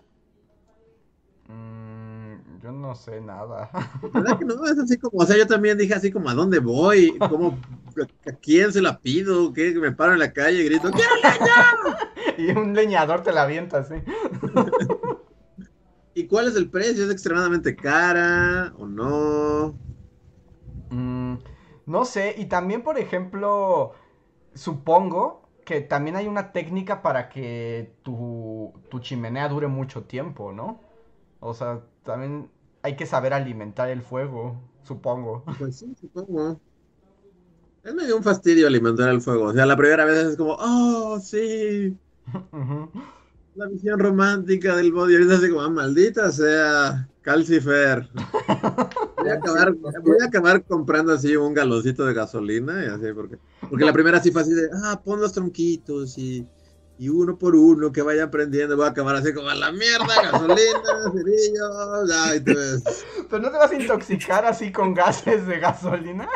Mm, yo no sé nada. ¿Verdad que no? Es así como, o sea, yo también dije así como, ¿a dónde voy? ¿Cómo, a quién se la pido? ¿Qué? Me paro en la calle y grito, ¡quiero leña! Y un leñador te la avienta así. ¿Y cuál es el precio? ¿Es extremadamente cara o no? Mm, no sé, y también, por ejemplo, supongo que también hay una técnica para que tu, tu chimenea dure mucho tiempo, ¿no? O sea, también hay que saber alimentar el fuego, supongo. Pues sí, supongo. Es medio un fastidio alimentar el fuego. O sea, la primera vez es como, oh, sí, La visión romántica del body. Ahorita así como, ah, maldita sea, Calcifer. Voy a, acabar, voy a acabar comprando así un galoncito de gasolina y así, porque, porque la primera sí fue así de, ah, pon los tronquitos y, y uno por uno que vayan prendiendo, voy a acabar así como a la mierda, gasolina, cerillos, ay, tú ves. Pero no te vas a intoxicar así con gases de gasolina.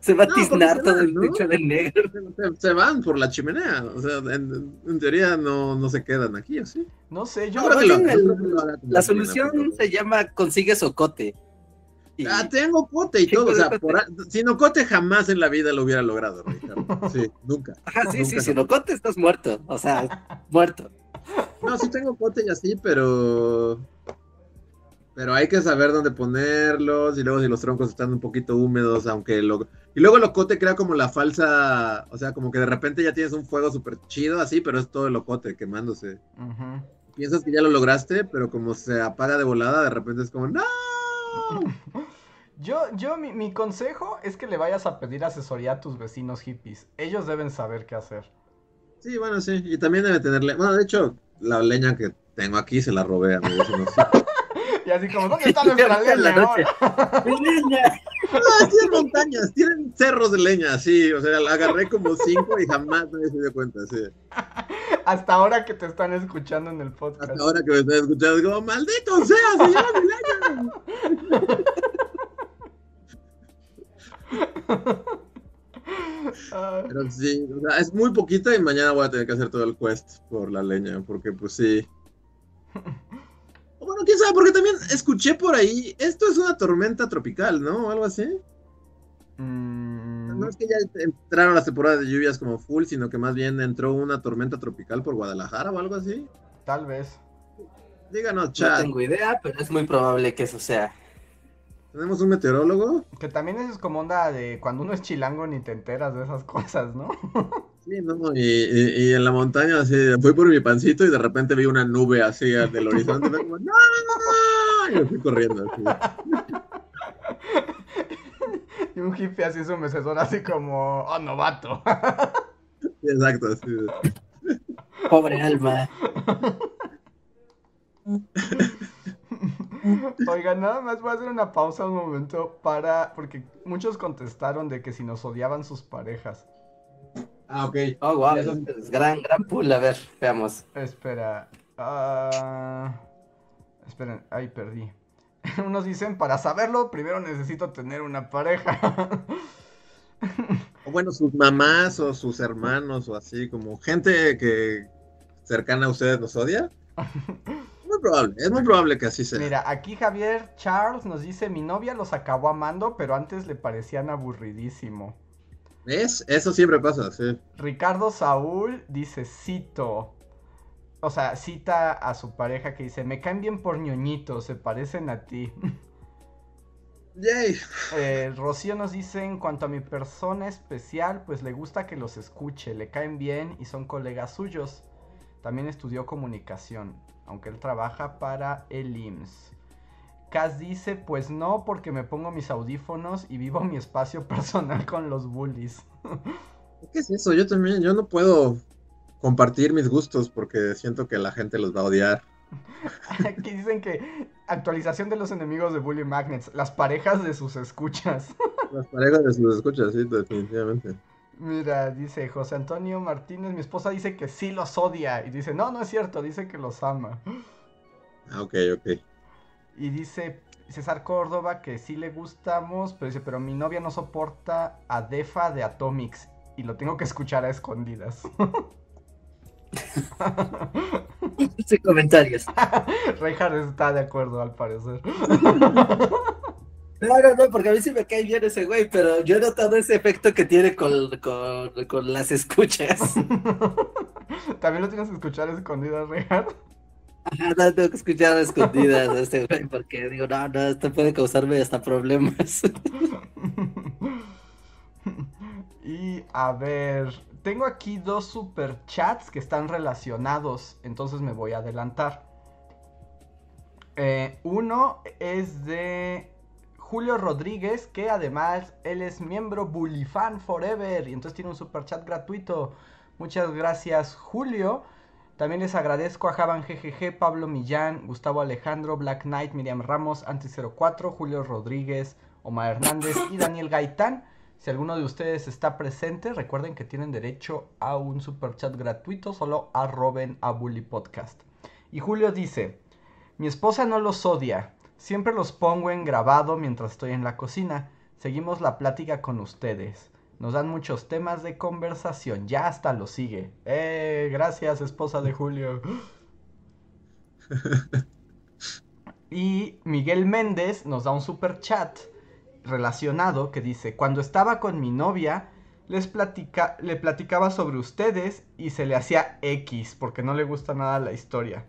Se va a tiznar se todo van, el ¿no? techo de negro. Se, se van por la chimenea, o sea, en, en teoría no, no se quedan aquí, ¿así? No sé, yo creo que lo- el- yo creo que lo haga con La solución se llama consigue socote. Y- Ah, tengo cote y Sí, todo, o sea, por a- sin cote jamás en la vida lo hubiera logrado, Ricardo. Sí, nunca. Ajá, sí, sí, Nunca. si no cote estás muerto. O sea, muerto. No, sí tengo cote y así, pero. Pero hay que saber dónde ponerlos. Y luego si los troncos están un poquito húmedos, aunque lo. Y luego el ocote crea como la falsa. O sea, como que de repente ya tienes un fuego súper chido así, pero es todo el ocote quemándose. Piensas que ya lo lograste, pero como se apaga de volada, de repente es como, ¡No! Yo, yo mi, mi consejo es que le vayas a pedir asesoría a tus vecinos hippies. Ellos deben saber qué hacer. Sí, bueno, sí. Y también debe tenerle. Bueno, de hecho, la leña que tengo aquí se la robé a mi vecino. Y así como, ¿dónde está nuestra En la leña noche. ahora? Niña. Ah, tienen montañas, tienen cerros de leña, sí. O sea, la agarré como cinco y jamás nadie se dio cuenta, sí. Hasta ahora que te están escuchando en el podcast. Hasta ahora que me estoy escuchando, es como, maldito sea, se llama mi leña. Pero sí, o sea, es muy poquita y mañana voy a tener que hacer todo el quest por la leña, porque pues sí. Bueno, quién sabe, porque también escuché por ahí, esto es una tormenta tropical, ¿no? O algo así. mm, No es que ya entraron las temporadas de lluvias como full, sino que más bien entró una tormenta tropical por Guadalajara o algo así. tal vez. Díganos, No chat. tengo idea, pero es muy probable que eso sea. ¿Tenemos un meteorólogo? Que también eso es como onda de cuando uno es chilango ni te enteras de esas cosas, ¿no? Sí, no, y, y- y en la montaña así, fui por mi pancito y de repente vi una nube así del horizonte, y como, ¡No! Y me fui corriendo. así. Y un hippie así su mecedor así como, oh, novato. Exacto, así. Pobre alma. Oigan, nada más voy a hacer una pausa un momento para, porque muchos contestaron de que si nos odiaban sus parejas. Ah, ok. Oh, wow. Eso- Es gran, gran pool. A ver, veamos. Espera. ah, esperen, ahí perdí. Unos dicen, para saberlo, primero necesito tener una pareja. O bueno, sus mamás o sus hermanos o así, como gente que cercana a ustedes nos odia. Muy probable, es muy probable que así sea. Mira, aquí Javier Charles nos dice, mi novia los acabó amando, pero antes le parecían aburridísimo. ¿Ves? Eso siempre pasa, sí. Ricardo Saúl dice, cito. O sea, cita a su pareja que dice, me caen bien por ñoñitos, se parecen a ti. Yay. Eh, Rocío nos dice, en cuanto a mi persona especial, pues le gusta que los escuche, le caen bien y son colegas suyos. También estudió comunicación, aunque él trabaja para el IMSS. Cas dice, pues no, porque me pongo mis audífonos y vivo mi espacio personal con los bullies. ¿Qué es eso? Yo también, yo no puedo compartir mis gustos porque siento que la gente los va a odiar. Aquí dicen que actualización de los enemigos de Bully Magnets, las parejas de sus escuchas. Las parejas de sus escuchas, sí, definitivamente. Mira, dice José Antonio Martínez, mi esposa dice que sí los odia. Y dice, no, no es cierto, dice que los ama. Ah, ok, ok. Y dice César Córdoba que sí le gustamos, pero dice, pero mi novia no soporta a Defa de Atomics. Y lo tengo que escuchar a escondidas. Sin comentarios. Reinhardt está de acuerdo, al parecer. No, no, no, porque a mí sí me cae bien ese güey, pero yo he notado ese efecto que tiene con, con, con las escuchas. También lo tienes que escuchar escondidas, Reinhardt. Ajá, no tengo que escuchar a escondidas a este güey, porque digo, no, no, esto puede causarme hasta problemas. y a ver, tengo aquí dos super chats que están relacionados, entonces me voy a adelantar. Eh, uno es de Julio Rodríguez, que además él es miembro Bullyfan Forever y entonces tiene un super chat gratuito. Muchas gracias, Julio. También les agradezco a Javan GGG, Pablo Millán, Gustavo Alejandro, Black Knight, Miriam Ramos, Anti04, Julio Rodríguez, Omar Hernández y Daniel Gaitán. Si alguno de ustedes está presente, recuerden que tienen derecho a un super chat gratuito, solo arroben a Bully Podcast. Y Julio dice, mi esposa no los odia, siempre los pongo en grabado mientras estoy en la cocina. Seguimos la plática con ustedes. Nos dan muchos temas de conversación, ya hasta lo sigue. Eh, gracias, esposa de Julio. y Miguel Méndez nos da un super chat relacionado que dice, cuando estaba con mi novia, les platica, le platicaba sobre ustedes y se le hacía X porque no le gusta nada la historia.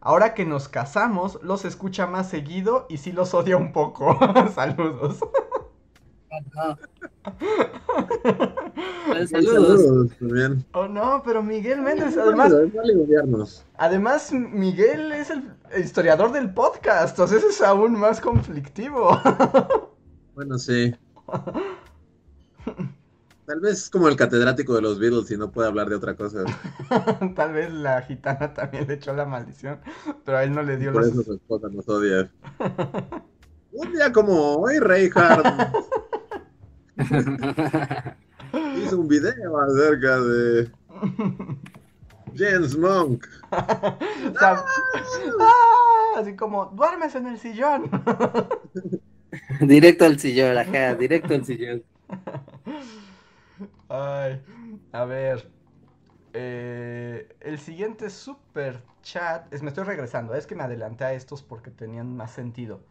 Ahora que nos casamos, los escucha más seguido y sí los odia un poco. Saludos. Saludos. también. Oh no, pero Miguel Méndez, además. Además, Miguel es el historiador del podcast, entonces es aún más conflictivo. Bueno, sí. Tal vez es como el catedrático de los Beatles y no puede hablar de otra cosa. Tal vez la gitana también le echó la maldición, pero a él no le dio Por los... eso su esposa nos odia. Un día como hoy, Reinhardt hizo un video acerca de James Monk. O sea, ¡ah! así como, duermes en el sillón. directo al sillón, ajá, directo al sillón. Ay, a ver. eh, el siguiente super chat. Es, me estoy regresando. Es que me adelanté a estos porque tenían más sentido.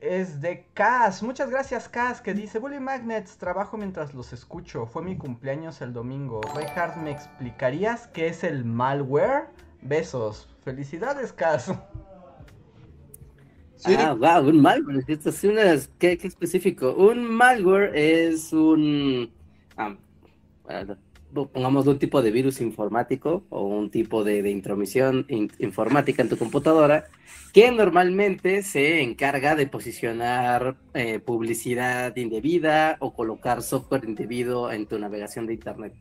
Es de Cas. Muchas gracias, Cas. Que dice: Bully Magnets, trabajo mientras los escucho. Fue mi cumpleaños el domingo. Reinhardt, ¿me explicarías qué es el malware? Besos. Felicidades, Cas. Sí. Ah, wow, un malware. Esto es una, ¿qué, qué específico? Un malware es un, ah, bueno, pongamos un tipo de virus informático o un tipo de, de intromisión in- informática en tu computadora que normalmente se encarga de posicionar eh, publicidad indebida o colocar software indebido en tu navegación de internet.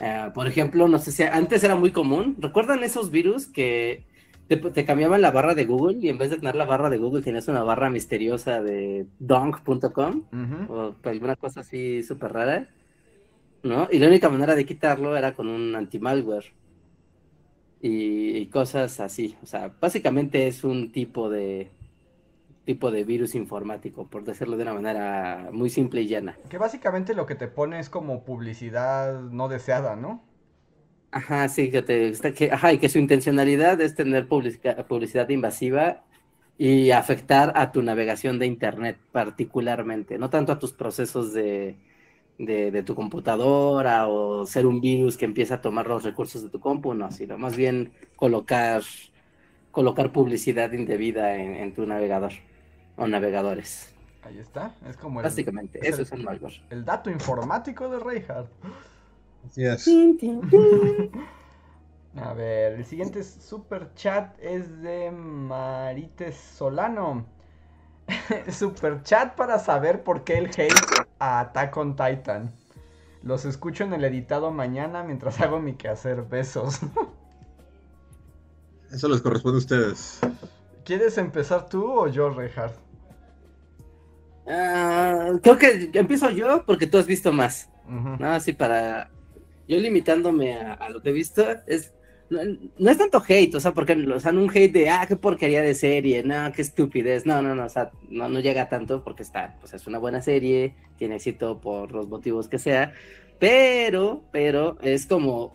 Ah, por ejemplo, no sé si antes era muy común. ¿Recuerdan esos virus que te, te cambiaban la barra de Google y en vez de tener la barra de Google tenías una barra misteriosa de donk.com Ujú. o alguna cosa así súper rara? ¿No? Y la única manera de quitarlo era con un anti-malware y, y cosas así. O sea, básicamente es un tipo de tipo de virus informático, por decirlo de una manera muy simple y llana. Que básicamente lo que te pone es como publicidad no deseada, ¿no? Ajá, sí, que te, está- que, ajá, y que su intencionalidad es tener publica- publicidad invasiva y afectar a tu navegación de Internet particularmente, no tanto a tus procesos de, de, de tu computadora o ser un virus que empieza a tomar los recursos de tu compu, no, sino más bien colocar, colocar publicidad indebida en, en tu navegador o navegadores. Ahí está. Es como el, Básicamente, es eso el- es un malware. el dato informático de Reinhardt. Así es. A ver, el siguiente super chat es de Marites Solano. super chat para saber por qué el hate a Attack on Titan. Los escucho en el editado mañana mientras hago mi quehacer. Besos. Eso les corresponde a ustedes. ¿Quieres empezar tú o yo, Reinhardt? Ah, creo que empiezo yo porque tú has visto más. No, así para. Yo limitándome a, a lo que he visto, es. No, es tanto hate, o sea, porque, o sea, un hate de, ah, qué porquería de serie, no, qué estupidez, no, no, no, o sea, no, no llega tanto porque está, pues es una buena serie, tiene éxito por los motivos que sea, pero, pero es como,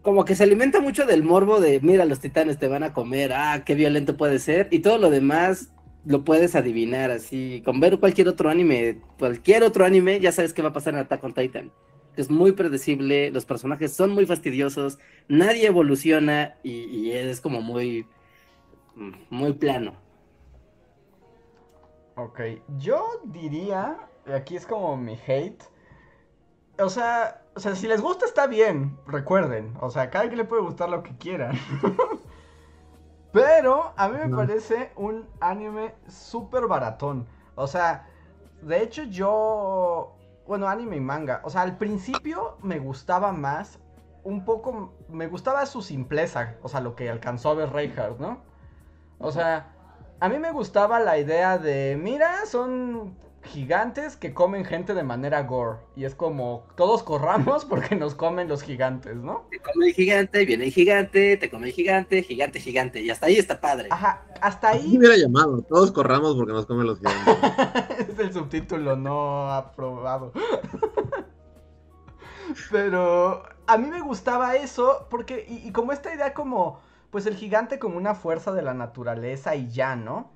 como que se alimenta mucho del morbo de, mira, los titanes te van a comer, ah, qué violento puede ser, y todo lo demás lo puedes adivinar así, con ver cualquier otro anime, cualquier otro anime, ya sabes qué va a pasar en Attack on Titan. Es muy predecible, los personajes son muy fastidiosos, nadie evoluciona y, y es como muy, muy plano. Ok, yo diría, aquí es como mi hate. O sea, o sea, si les gusta está bien, recuerden. O sea, cada quien le puede gustar lo que quiera. Pero a mí me No. parece un anime súper baratón. O sea, de hecho yo... Bueno, anime y manga. O sea, al principio me gustaba más un poco, me gustaba su simpleza, o sea, lo que alcanzó a ver Reinhardt, ¿no? O sea, a mí me gustaba la idea de, mira, son gigantes que comen gente de manera gore. Y es como, todos corramos porque nos comen los gigantes, ¿no? Te come el gigante, viene el gigante, te come el gigante, gigante, gigante. Y hasta ahí está padre. Ajá, hasta ahí hubiera llamado, todos corramos porque nos comen los gigantes. es el subtítulo no aprobado. Pero a mí me gustaba eso porque, y, y como esta idea como, pues el gigante como una fuerza de la naturaleza y ya, ¿no?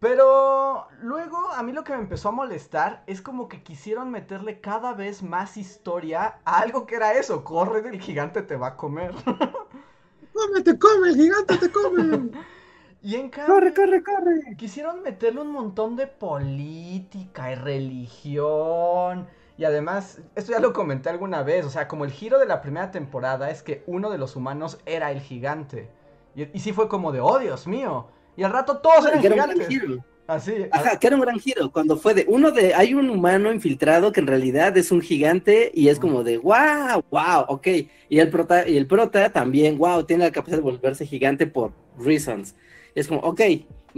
Pero luego a mí lo que me empezó a molestar es como que quisieron meterle cada vez más historia a algo que era eso, corre del gigante te va a comer. ¡Come, te come, el gigante te come! y en cambio... Corre, corre, corre. Quisieron meterle un montón de política y religión. Y además, esto ya lo comenté alguna vez, o sea, como el giro de la primera temporada es que uno de los humanos era el gigante. Y, y sí fue como de, oh Dios mío. Y al rato todos eran Que era un gran gigantes. Así. Ajá, que era un gran giro. Cuando fue de uno de. Hay un humano infiltrado que en realidad es un gigante y es como de wow, wow, ok. Y el prota, y el prota también, wow, tiene la capacidad de volverse gigante por reasons. Es como, ok,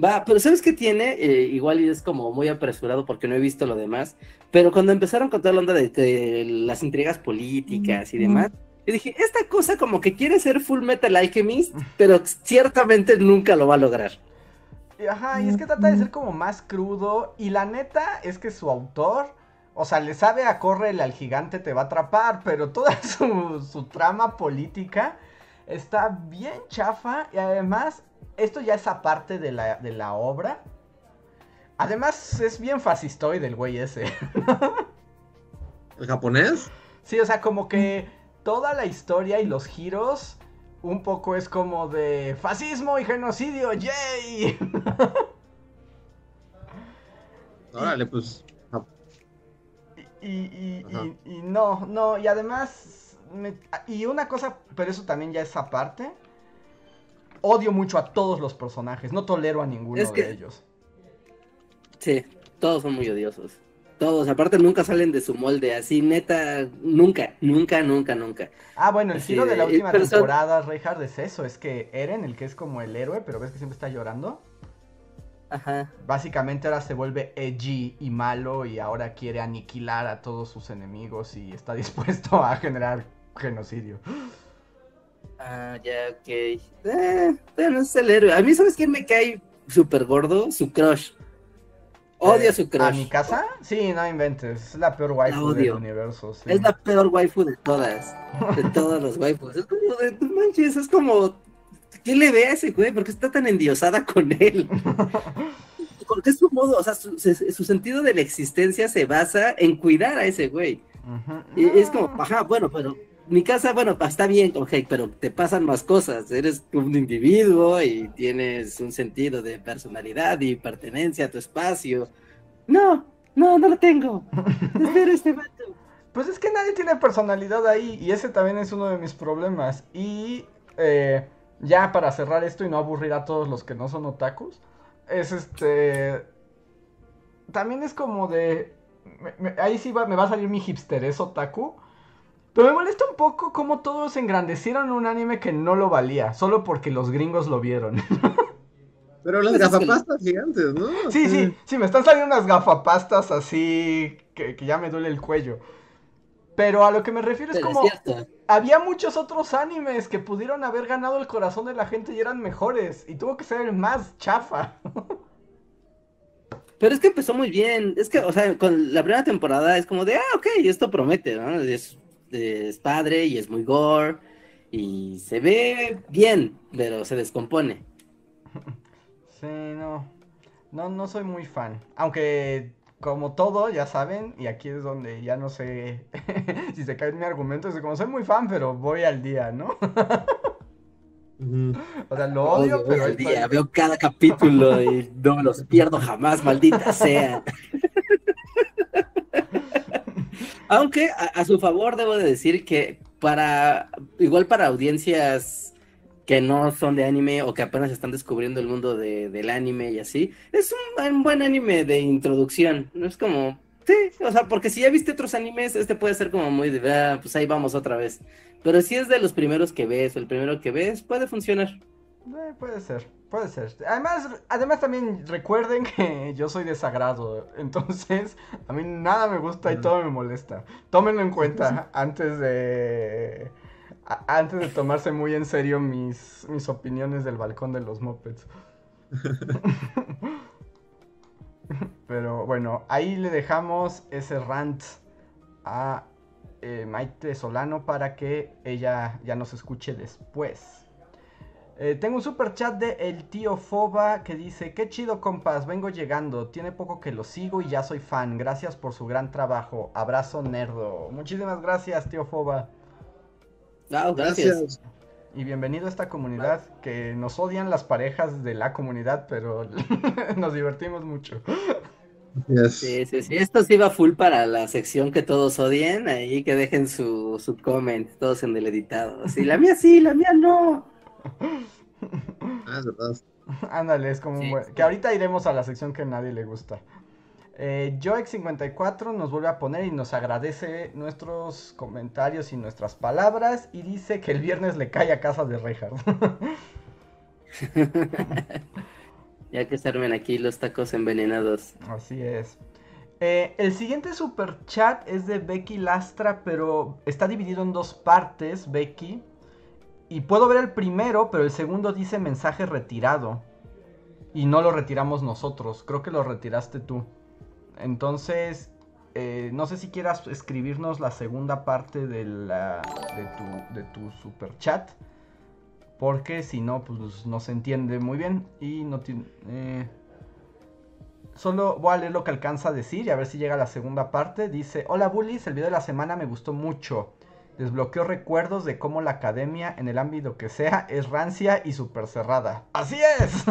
va, pero ¿sabes qué tiene? Eh, igual y es como muy apresurado porque no he visto lo demás. Pero cuando empezaron con toda la onda de, de las intrigas políticas y demás. Yo dije, esta cosa como que quiere ser Full Metal Alchemist, pero ciertamente nunca lo va a lograr. Y, Ajá, y es que trata de ser como más crudo. Y la neta es que su autor, o sea, le sabe a córrele al gigante te va a atrapar, pero toda su, su trama política está bien chafa. Y además, esto ya es aparte de la, de la obra. Además, es bien fascistoide el güey ese. ¿El japonés? Sí, o sea, como que toda la historia y los giros un poco es como de fascismo y genocidio, ¡yay! Órale, pues. Y, y- y- Ajá. y no, no, y además, me- y una cosa, pero eso también ya es aparte, odio mucho a todos los personajes, no tolero a ninguno Es que- de ellos. Sí, todos son muy odiosos. Todos, aparte nunca salen de su molde, así neta, nunca, nunca, nunca, nunca. Ah, bueno, el Así giro de la última pero son- temporada, Reinhardt, es eso, es que Eren, el que es como el héroe, pero ves que siempre está llorando, Ajá. básicamente ahora se vuelve edgy y malo y ahora quiere aniquilar a todos sus enemigos y está dispuesto a generar genocidio. Ah, ya, ok. Eh, bueno, es el héroe. A mí, ¿sabes quién me cae súper gordo? Su crush. Odio a su ¿A crush. mi casa? Sí, no inventes. Es la peor waifu del universo. sí. Es la peor waifu de todas. De todas las waifus. Es como de, no manches, es como. ¿Qué le ve a ese güey? ¿Por qué está tan endiosada con él? Porque es su modo, o sea, su, se- su sentido de la existencia se basa en cuidar a ese güey. Y es como, ajá, bueno, pero mi casa, bueno, está bien, ok, pero te pasan más cosas. Eres un individuo y tienes un sentido de personalidad y pertenencia a tu espacio. No, no, no lo tengo. Espera este vato. Pues es que nadie tiene personalidad ahí y ese también es uno de mis problemas. Y eh, ya para cerrar esto y no aburrir a todos los que no son otakus, es este... También es como de... me- me- ahí sí va- me va a salir mi hipsterés otaku. Pero me molesta un poco cómo todos engrandecieron un anime que no lo valía, solo porque los gringos lo vieron. Pero las Pues es que- gafapastas gigantes, ¿no? Sí, Así. sí, sí, me están saliendo unas gafapastas así que, que ya me duele el cuello. Pero a lo que me refiero es Pero es como... cierto. Había muchos otros animes que pudieron haber ganado el corazón de la gente y eran mejores. Y tuvo que ser el más chafa. Pero es que empezó muy bien. Es que, o sea, con la primera temporada es como de, ah, ok, esto promete, ¿no? Es, es padre y es muy gore y se ve bien, pero se descompone. Sí, no. No, no soy muy fan. Aunque, como todo, ya saben, y aquí es donde ya no sé si se cae mi argumento, es como soy muy fan, pero voy al día, ¿no? O sea, lo odio, Odio, pero al día, estoy. veo cada capítulo y no me los pierdo jamás, maldita sea. Aunque a, su favor debo de decir que para igual para audiencias que no son de anime o que apenas están descubriendo el mundo de- del anime y así, es un, un buen anime de introducción. No es como, Sí, o sea, porque si ya viste otros animes, este puede ser como muy de, ah, pues ahí vamos otra vez. Pero si es de los primeros que ves, o el primero que ves, puede funcionar. Eh, puede ser, puede ser. Además, además también recuerden que yo soy desagrado, entonces a mí nada me gusta y todo me molesta. Tómenlo en cuenta antes de a- antes de tomarse muy en serio mis, mis opiniones del balcón de los mopeds. Pero bueno, ahí le dejamos ese rant a eh, Maite Solano para que ella ya nos escuche después. Eh, tengo un super chat de el tío Foba que dice, qué chido compas, vengo llegando, tiene poco que lo sigo y ya soy fan, gracias por su gran trabajo, abrazo nerdo. Muchísimas gracias tío Foba gracias. Gracias. y bienvenido a esta comunidad que nos odian las parejas de la comunidad, pero nos divertimos mucho. Yes. Sí, sí, sí. Esto sí va full para la sección que todos odien. Ahí que dejen su, su comment, todos en el editado. Sí, la mía sí, la mía no. Ah, es verdad. Ándale, es como un Sí. buen- Que ahorita iremos a la sección que a nadie le gusta. Eh, Joex54 nos vuelve a poner y nos agradece nuestros comentarios y nuestras palabras y dice que el viernes le cae a casa de Reinhardt. Ya que se armen aquí los tacos envenenados. Así es. Eh, el siguiente super chat es de Becky Lastra, pero está dividido en dos partes, Becky. Y puedo ver el primero, pero el segundo dice mensaje retirado. Y no lo retiramos nosotros, creo que lo retiraste tú. Entonces, eh, no sé si quieras escribirnos la segunda parte de, la, de, tu, de tu super chat. Porque si no, pues no se entiende muy bien. Y no tiene... eh, Solo voy a leer lo que alcanza a decir y a ver si llega la segunda parte. Dice, hola bullies, el video de la semana me gustó mucho. Desbloqueó recuerdos de cómo la academia, en el ámbito que sea, es rancia y súper cerrada. ¡Así es!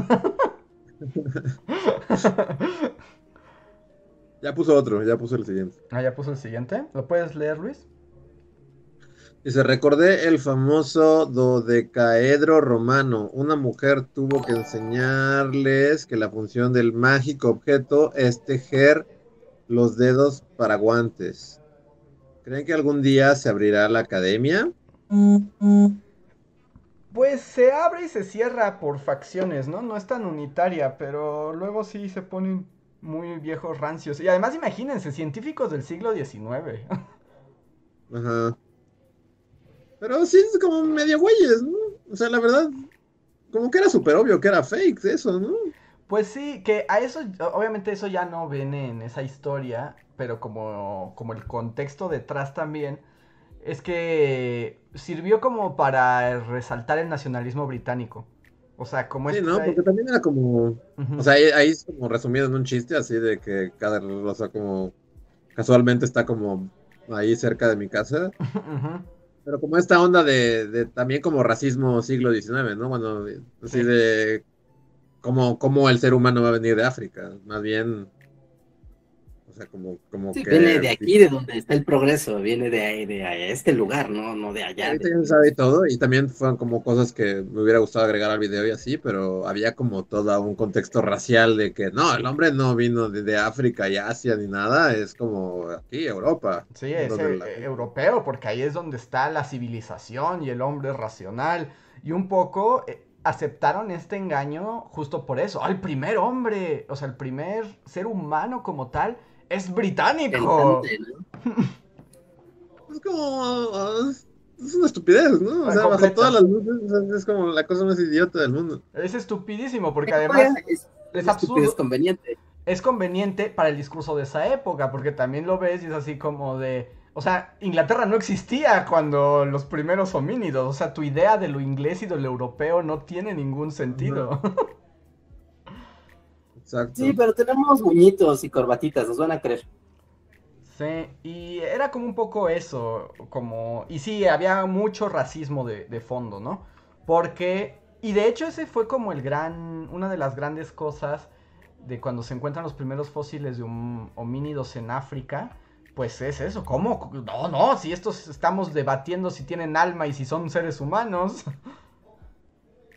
Ya puso otro, ya puso el siguiente. ah, ya puso el siguiente. ¿Lo puedes leer, Luis? Dice, recordé el famoso dodecaedro romano. Una mujer tuvo que enseñarles que la función del mágico objeto es tejer los dedos para guantes. ¿Creen que algún día se abrirá la academia? Pues se abre y se cierra por facciones, ¿no? No es tan unitaria, pero luego sí se ponen muy viejos rancios. Y además imagínense, científicos del siglo XIX. Ajá. Pero sí es como medio güeyes, ¿no? O sea, la verdad, como que era súper obvio que era fake eso, ¿no? Pues sí, que a eso, obviamente eso ya no viene en esa historia, pero como, como el contexto detrás también, es que sirvió como para resaltar el nacionalismo británico. O sea, como Sí, ¿no? Porque también era como, o sea, ahí, ahí es como resumido en un chiste así de que cada, o sea, como casualmente está como ahí cerca de mi casa, pero como esta onda de, de también como racismo siglo XIX, ¿no? Bueno, así Sí. de cómo, cómo el ser humano va a venir de África, más bien, o sea, como, como Sí, que... viene de aquí, de donde está el progreso, viene de, ahí, de ahí, este lugar, no, no de allá. Ahorita de- ya se sabe todo y también fueron como cosas que me hubiera gustado agregar al video y así, pero había como todo un contexto racial de que no, el hombre no vino de, de África y Asia ni nada, es como aquí, Europa. Sí, es eh, la- eh, europeo, porque ahí es donde está la civilización y el hombre racional. Y un poco eh, aceptaron este engaño justo por eso. ¡Ah, el primer hombre! O sea, el primer ser humano como tal es británico. Es como, es una estupidez, ¿no? O Ah, sea, bajo todas las luces, es como la cosa más idiota del mundo. Es estupidísimo, porque además es, es es absurdo. es conveniente. es conveniente para el discurso de esa época, porque también lo ves y es así como de... O sea, Inglaterra no existía cuando los primeros homínidos, o sea, tu idea de lo inglés y de lo europeo no tiene ningún sentido. Exacto. Sí, pero tenemos muñitos y corbatitas, nos van a creer. Sí, y era como un poco eso, como... Y sí, había mucho racismo de, de fondo, ¿no? Porque... Y de hecho ese fue como el gran... Una de las grandes cosas de cuando se encuentran los primeros fósiles de hom- homínidos en África. Pues es eso, ¿cómo? No, no, si estos estamos debatiendo si tienen alma y si son seres humanos.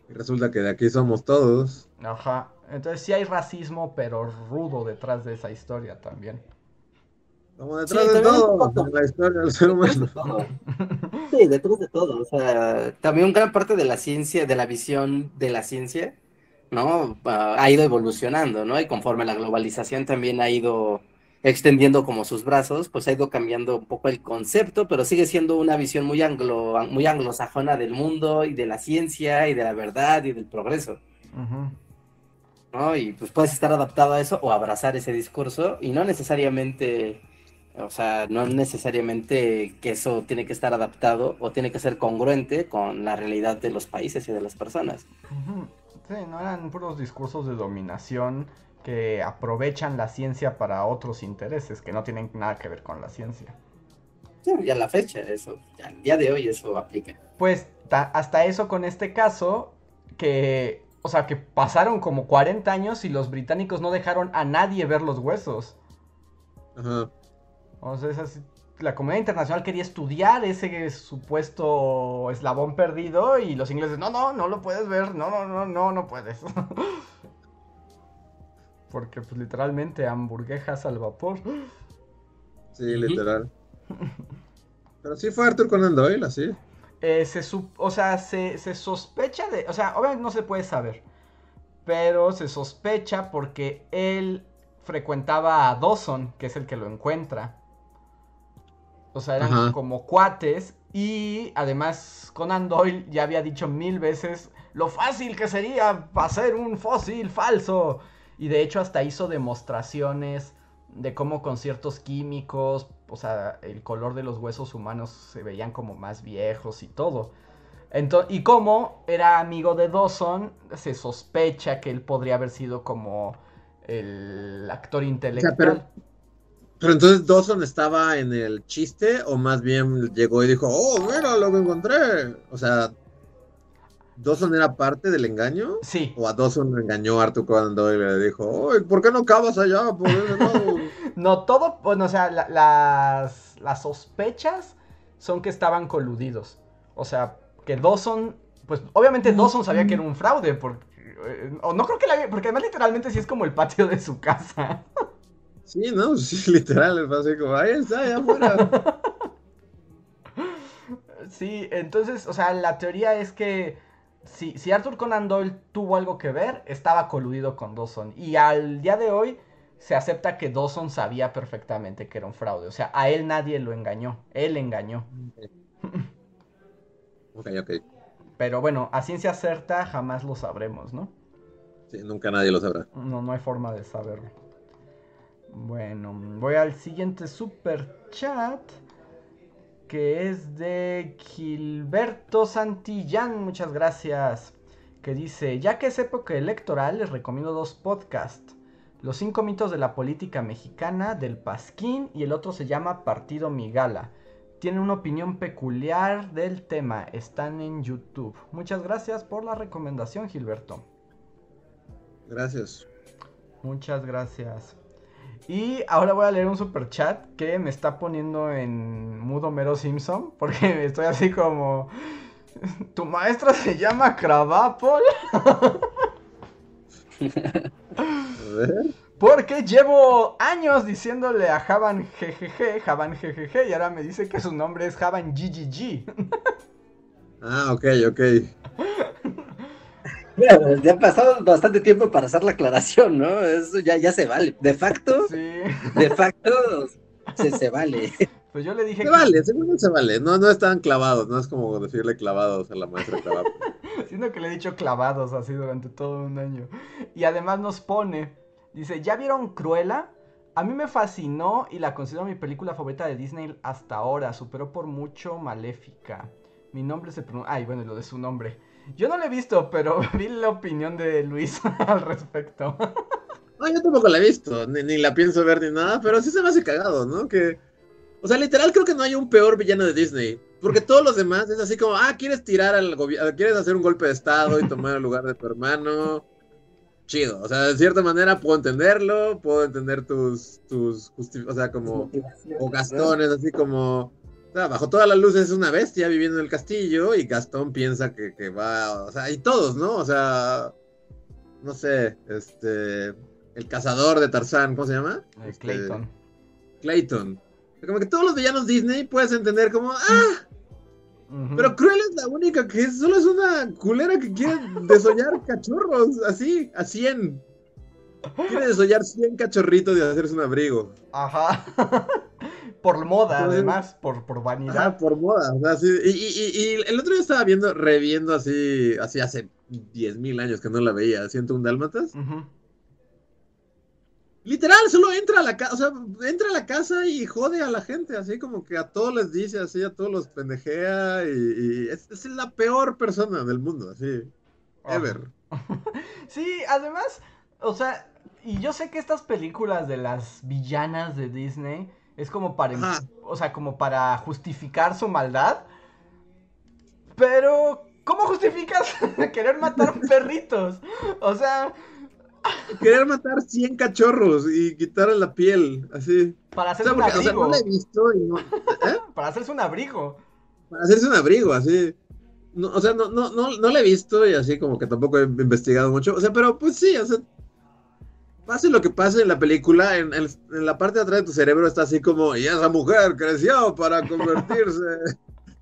Resulta que de aquí somos todos. Ajá. Entonces sí hay racismo, pero rudo detrás de esa historia también. Como detrás de todo, en la historia del ser humano. Sí, detrás de todo. O sea, también gran parte de la ciencia, de la visión de la ciencia, ¿no? Ah, ha ido evolucionando, ¿no? Y conforme la globalización también ha ido extendiendo como sus brazos, pues ha ido cambiando un poco el concepto, pero sigue siendo una visión muy anglo, muy anglosajona del mundo y de la ciencia y de la verdad y del progreso. ¿no? Y pues puedes estar adaptado a eso o abrazar ese discurso y no necesariamente, o sea, no necesariamente que eso tiene que estar adaptado o tiene que ser congruente con la realidad de los países y de las personas. Sí, no eran puros discursos de dominación que aprovechan la ciencia para otros intereses que no tienen nada que ver con la ciencia. Sí, y a la fecha, eso, al día de hoy eso aplica. Pues hasta eso con este caso, que o sea, que pasaron como 40 años y los británicos no dejaron a nadie ver los huesos. Ajá. O sea, la comunidad internacional quería estudiar ese supuesto eslabón perdido y los ingleses, no, no, no lo puedes ver, no, no, no, no, no puedes. Porque pues literalmente hamburguesas al vapor. Sí, literal. Pero sí fue Arthur Conan Doyle, así. Eh, se, o sea, se, sospecha de, o sea, obviamente no se puede saber, pero se sospecha porque él frecuentaba a Dawson, que es el que lo encuentra. O sea, eran como cuates y además Conan Doyle ya había dicho mil veces lo fácil que sería hacer un fósil falso. Y de hecho hasta hizo demostraciones de cómo con ciertos químicos o sea, el color de los huesos humanos se veían como más viejos y todo. y como era amigo de Dawson, se sospecha que él podría haber sido como el actor intelectual. pero, pero, entonces Dawson estaba en el chiste o más bien llegó y dijo, oh, mira lo que encontré. O sea, ¿Dawson era parte del engaño? Sí. ¿O a Dawson engañó a Arthur Conan Doyle y le dijo, ¿por qué no cavas allá? Por no, todo, bueno, o sea, las, las sospechas son que estaban coludidos. O sea, que Dawson, pues obviamente Dawson sabía que era un fraude, porque, eh, o no creo que la porque además literalmente sí es como el patio de su casa. Sí, no, sí, literal, es así como, ahí está, allá afuera. Sí, entonces, o sea, la teoría es que si, si Arthur Conan Doyle tuvo algo que ver, estaba coludido con Dawson. Y al día de hoy se acepta que Dawson sabía perfectamente que era un fraude. O sea, a él nadie lo engañó. Él engañó. Ok, ok. Pero bueno, a ciencia cierta jamás lo sabremos, ¿no? Sí, nunca nadie lo sabrá. No, no hay forma de saberlo. Bueno, voy al siguiente super chat que es de Gilberto Santillán, muchas gracias, que dice, ya que es época electoral, les recomiendo dos podcasts. Los cinco mitos de la política mexicana del Pasquín y el otro se llama Partido Migala. Tienen una opinión peculiar del tema, están en YouTube. Muchas gracias por la recomendación, Gilberto. Gracias. Muchas gracias. Y ahora voy a leer un super chat que me está poniendo en mudo Mero Simpson. Porque estoy así como. ¿Tu maestra se llama Cravapol? Porque llevo años diciéndole a Javan GGG, Javan GGG, y ahora me dice que su nombre es Javan GGG. ah, ok, ok. Ya ha pasado bastante tiempo para hacer la aclaración, ¿no? Eso ya, ya se vale. De facto, de facto, se, vale. Pues yo le dije se vale, seguro se vale. No, no están clavados, no es como decirle clavados a la maestra clavados. Siento que le he dicho clavados así durante todo un año. Y además nos pone, dice, ¿ya vieron Cruella? A mí me fascinó y la considero mi película favorita de Disney hasta ahora. Superó por mucho Maléfica. Mi nombre se pronuncia... Ay, bueno, lo de su nombre. Yo no la he visto, pero vi la opinión de Luis al respecto. No, yo tampoco la he visto, ni, la pienso ver ni nada, pero sí se me hace cagado, ¿no? Que, o sea, literal creo que no hay un peor villano de Disney, porque todos los demás es así como, ah, quieres tirar al gobierno, quieres hacer un golpe de estado y tomar el lugar de tu hermano, chido, o sea, de cierta manera puedo entenderlo, puedo entender tus, tus, o sea, como, o gastones, así como bajo todas las luces es una bestia viviendo en el castillo y Gastón piensa que, va, o sea, y todos, ¿no? O sea, no sé, este, el cazador de Tarzán, ¿cómo se llama? Este, Clayton. Clayton. Como que todos los villanos Disney puedes entender como, ah, pero Cruella es la única que solo es una culera que quiere desollar cachorros, así, a 100. Quiere desollar 100 cachorritos y hacerse un abrigo. Ajá. por moda, Entonces- además, por, por vanidad. Ajá, por moda. o sea, sí, y, y- el otro día estaba viendo, reviendo así, así hace 10.000 años que no la veía, siento un dálmatas. Ujú. Literal, solo entra a la casa, o sea, entra a la casa y jode a la gente, así como que a todos les dice, así a todos los pendejea y, y es, es la peor persona del mundo, así, ever. Sí, además, o sea, y yo sé que estas películas de las villanas de Disney es como para, Ajá. o sea, como para justificar su maldad. Pero, ¿cómo justificas querer matar perritos? O sea, Querer matar 100 cachorros y quitarle la piel, así. para O hacerse un porque, o sea, abrigo, no la he visto y no, para hacerse un abrigo. para hacerse un abrigo, así. No, o sea, no, no, no, no la he visto y así como que tampoco he investigado mucho. O sea, pero pues sí, o sea, pase lo que pase en la película, en, en- en la parte de atrás de tu cerebro está así como, y esa mujer creció para convertirse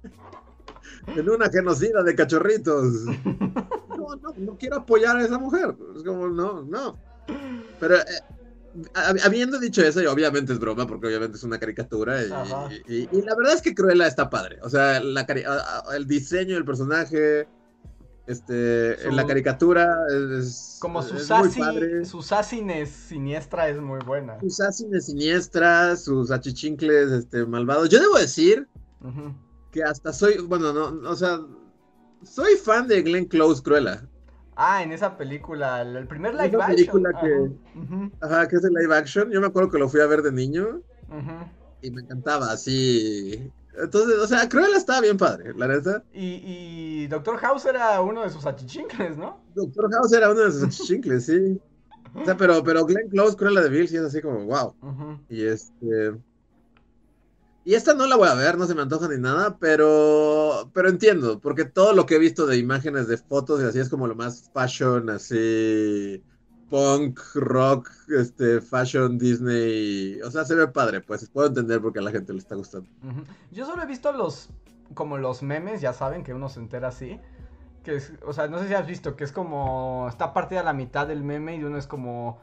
en una genocida de cachorritos. No, no, no quiero apoyar a esa mujer. Es como, no, no. Pero eh, hab- habiendo dicho eso, y obviamente es broma, porque obviamente es una caricatura, y, Ajá. y- y la verdad es que Cruella está padre. O sea, la el diseño del personaje, este, Su- en la caricatura es, Como su es muy sassy, padre. su sassiness siniestra es muy buena. Sus asines siniestras, sus achichincles este, malvados. Yo debo decir que hasta soy, bueno, no, o sea, soy fan de Glenn Close Cruella. Ah, en esa película, el el primer live Esa action. película Ajá. que- Ujú, Ajá, que es de live action. Yo me acuerdo que lo fui a ver de niño y me encantaba así. Entonces, o sea, Cruella estaba bien padre, la neta. Y, y Doctor House era uno de sus achichincles, ¿no? Doctor House era uno de sus achichincles, sí. O sea, pero, pero Glenn Close, Cruella de Bill, sí es así como, wow. Y este. Y esta no la voy a ver, no se me antoja ni nada, pero. Pero entiendo, porque todo lo que he visto de imágenes, de fotos y así es como lo más fashion, así. Punk, rock, este, fashion, Disney. O sea, se ve padre, pues puedo entender por qué a la gente le está gustando. Yo solo he visto los, como los memes, ya saben, que uno se entera así. Que es, o sea, no sé si has visto, que es como, está partida a la mitad del meme y uno es como,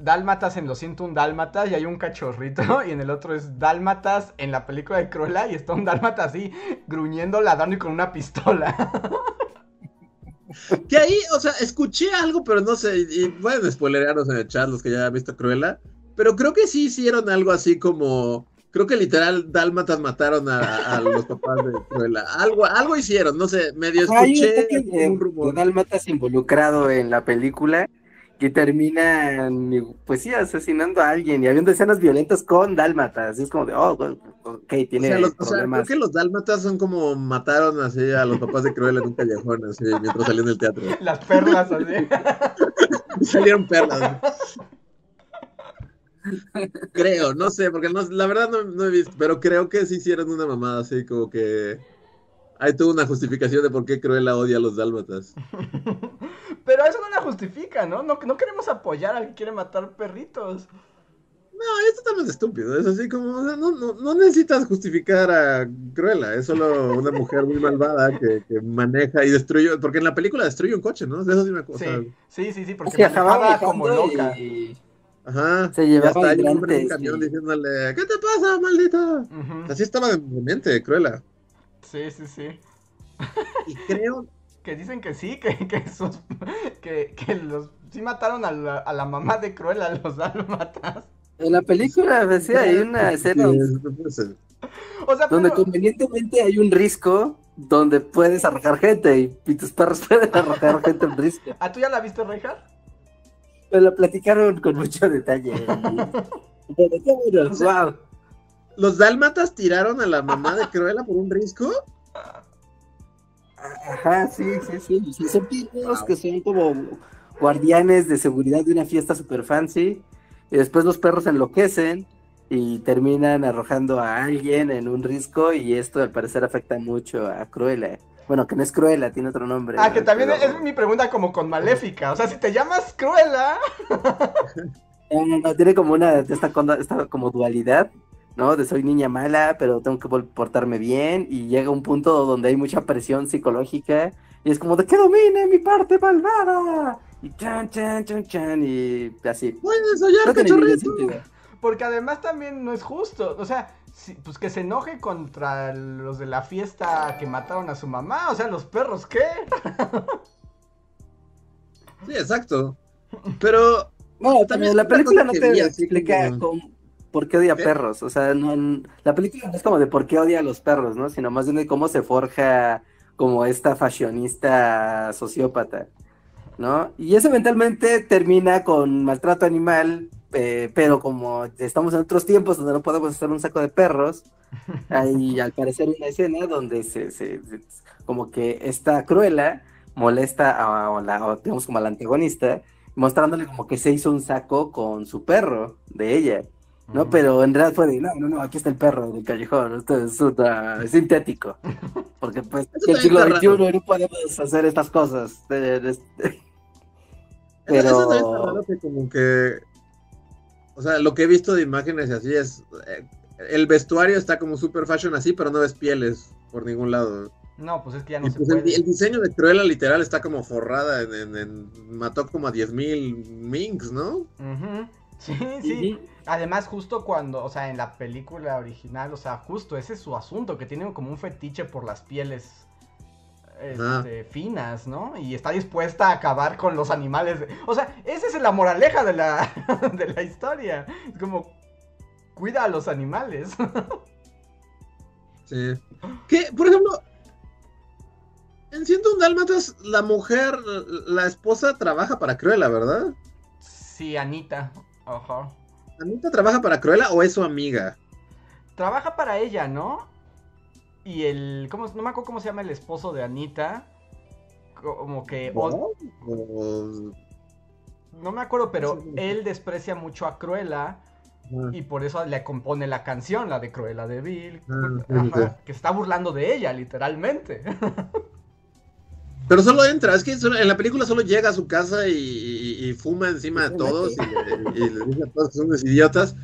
Dálmatas en Lo siento un Dálmatas y hay un cachorrito y en el otro es Dálmatas en la película de Cruella y está un Dálmata así, gruñendo, ladrando y con una pistola. Que ahí, o sea, escuché algo, pero no sé, y pueden spoilerearnos en el chat los que ya han visto Cruella, pero creo que sí hicieron algo así como, creo que literal Dálmatas mataron a, a los papás de Cruella, algo, algo hicieron, no sé, medio escuché un rumor. dálmatas involucrado en la película que terminan, pues sí, asesinando a alguien y habiendo escenas violentas con dálmatas. Y es como de, oh, ok, O tiene sea, los- o sea, creo problemas. que los Dálmatas son como mataron así a los papás de Cruella en un callejón, así, mientras salían del teatro. Las perlas así. Salieron perlas. Creo, no sé, porque no, la verdad no, no he visto, pero creo que sí hicieron una mamada así como que hay toda una justificación de por qué Cruella odia a los dálmatas. Pero eso no la justifica, ¿no? No, no queremos apoyar al que quiere matar perritos. No, es totalmente estúpido, es así como, o sea, no, no, no necesitas justificar a Cruella, es solo una mujer muy malvada que, que maneja y destruye, porque en la película destruye un coche, ¿no? De eso sí me acuerdo. Sí, sí, sí, sí, porque Se acababa manejaba como loca. y- Ajá. Se llevaba hasta un hombre en un hidrantes camión y- diciéndole, ¿qué te pasa, maldita? Ujú. Así estaba de mente, Cruella. Sí, sí, sí. Y creo Que dicen que sí, que, que, sus- que, que los sí mataron a la, a la mamá de Cruella, los dálmatas. En la película, pues, sí, hay una escena donde. O sea, donde pero- convenientemente hay un risco donde puedes arrojar gente y, y tus perros pueden arrojar gente en risco. ¿Ah, tú ya la viste, Reinhardt? Me lo platicaron con mucho detalle. Pero qué bueno, O sea, wow. ¿Los dálmatas tiraron a la mamá de Cruella por un risco? Ajá, sí, sí, sí. O sea, son perros que son como guardianes de seguridad de una fiesta super fancy. Y después los perros enloquecen y terminan arrojando a alguien en un risco. Y esto al parecer afecta mucho a Cruella. Bueno, que no es Cruella, tiene otro nombre. Ah, que también Pero- es mi pregunta como con Maléfica. O sea, si te llamas Cruella. No, no, no, tiene como una, esta, esta como dualidad, ¿no? De soy niña mala, pero tengo que portarme bien, y llega un punto donde hay mucha presión psicológica, y es como de que domine mi parte malvada, y chan, chan, chan, chan, y así. Puedes soñar, No cachorrito. Porque además también no es justo. O sea, si- pues que se enoje contra los de la fiesta que mataron a su mamá. O sea, los perros, ¿qué? Sí, exacto. Pero No, También la película no te explica como- cómo- por qué odia ¿Qué? perros. O sea, no, la película no es como de por qué odia a los perros, ¿no? Sino más bien de cómo se forja como esta fashionista sociópata, ¿no? Y eso eventualmente termina con maltrato animal, eh, pero como estamos en otros tiempos donde no podemos hacer un saco de perros, hay al parecer una escena donde se, se- se- como que esta Cruella molesta a, a la, o digamos como a la antagonista, mostrándole como que se hizo un saco con su perro de ella, ¿no? Pero en realidad fue de, no, no, no, aquí está el perro del callejón, esto es, una- sintético, porque pues Eso en el siglo XXI raro. no podemos hacer estas cosas. Eso- eso está Pero- raro que como que. O sea, lo que he visto de imágenes y así es. eh, el vestuario está como super fashion así, pero no ves pieles por ningún lado. No, pues es que ya no y se pues el, puede. el diseño de Cruella literal está como forrada en, en- en- mató como a 10.000 minks, ¿no? Sí, sí. Además, justo cuando, o sea, en la película original, o sea, justo ese es su asunto, que tiene como un fetiche por las pieles este, finas, ¿no? Y está dispuesta a acabar con los animales. de- O sea, esa es la moraleja de la, de la historia. Es como, cuida a los animales. Sí. Que, por ejemplo, en Siendo un Dálmatas, la mujer, la esposa trabaja para Cruella, ¿verdad? sí, Anita. Ajá. ¿Anita trabaja para Cruella o es su amiga? Trabaja para ella, ¿no? Y el. ¿cómo, no me acuerdo cómo se llama el esposo de Anita. Como que. o- O- No me acuerdo, pero él desprecia mucho a Cruella y por eso le compone la canción, la de Cruella de Bill, Ah, sí, sí, ajá, que está burlando de ella, literalmente. Pero solo entra, es que solo- en la película solo llega a su casa y, y- y fuma encima de todos y, le- y le dice a todos que son unos idiotas.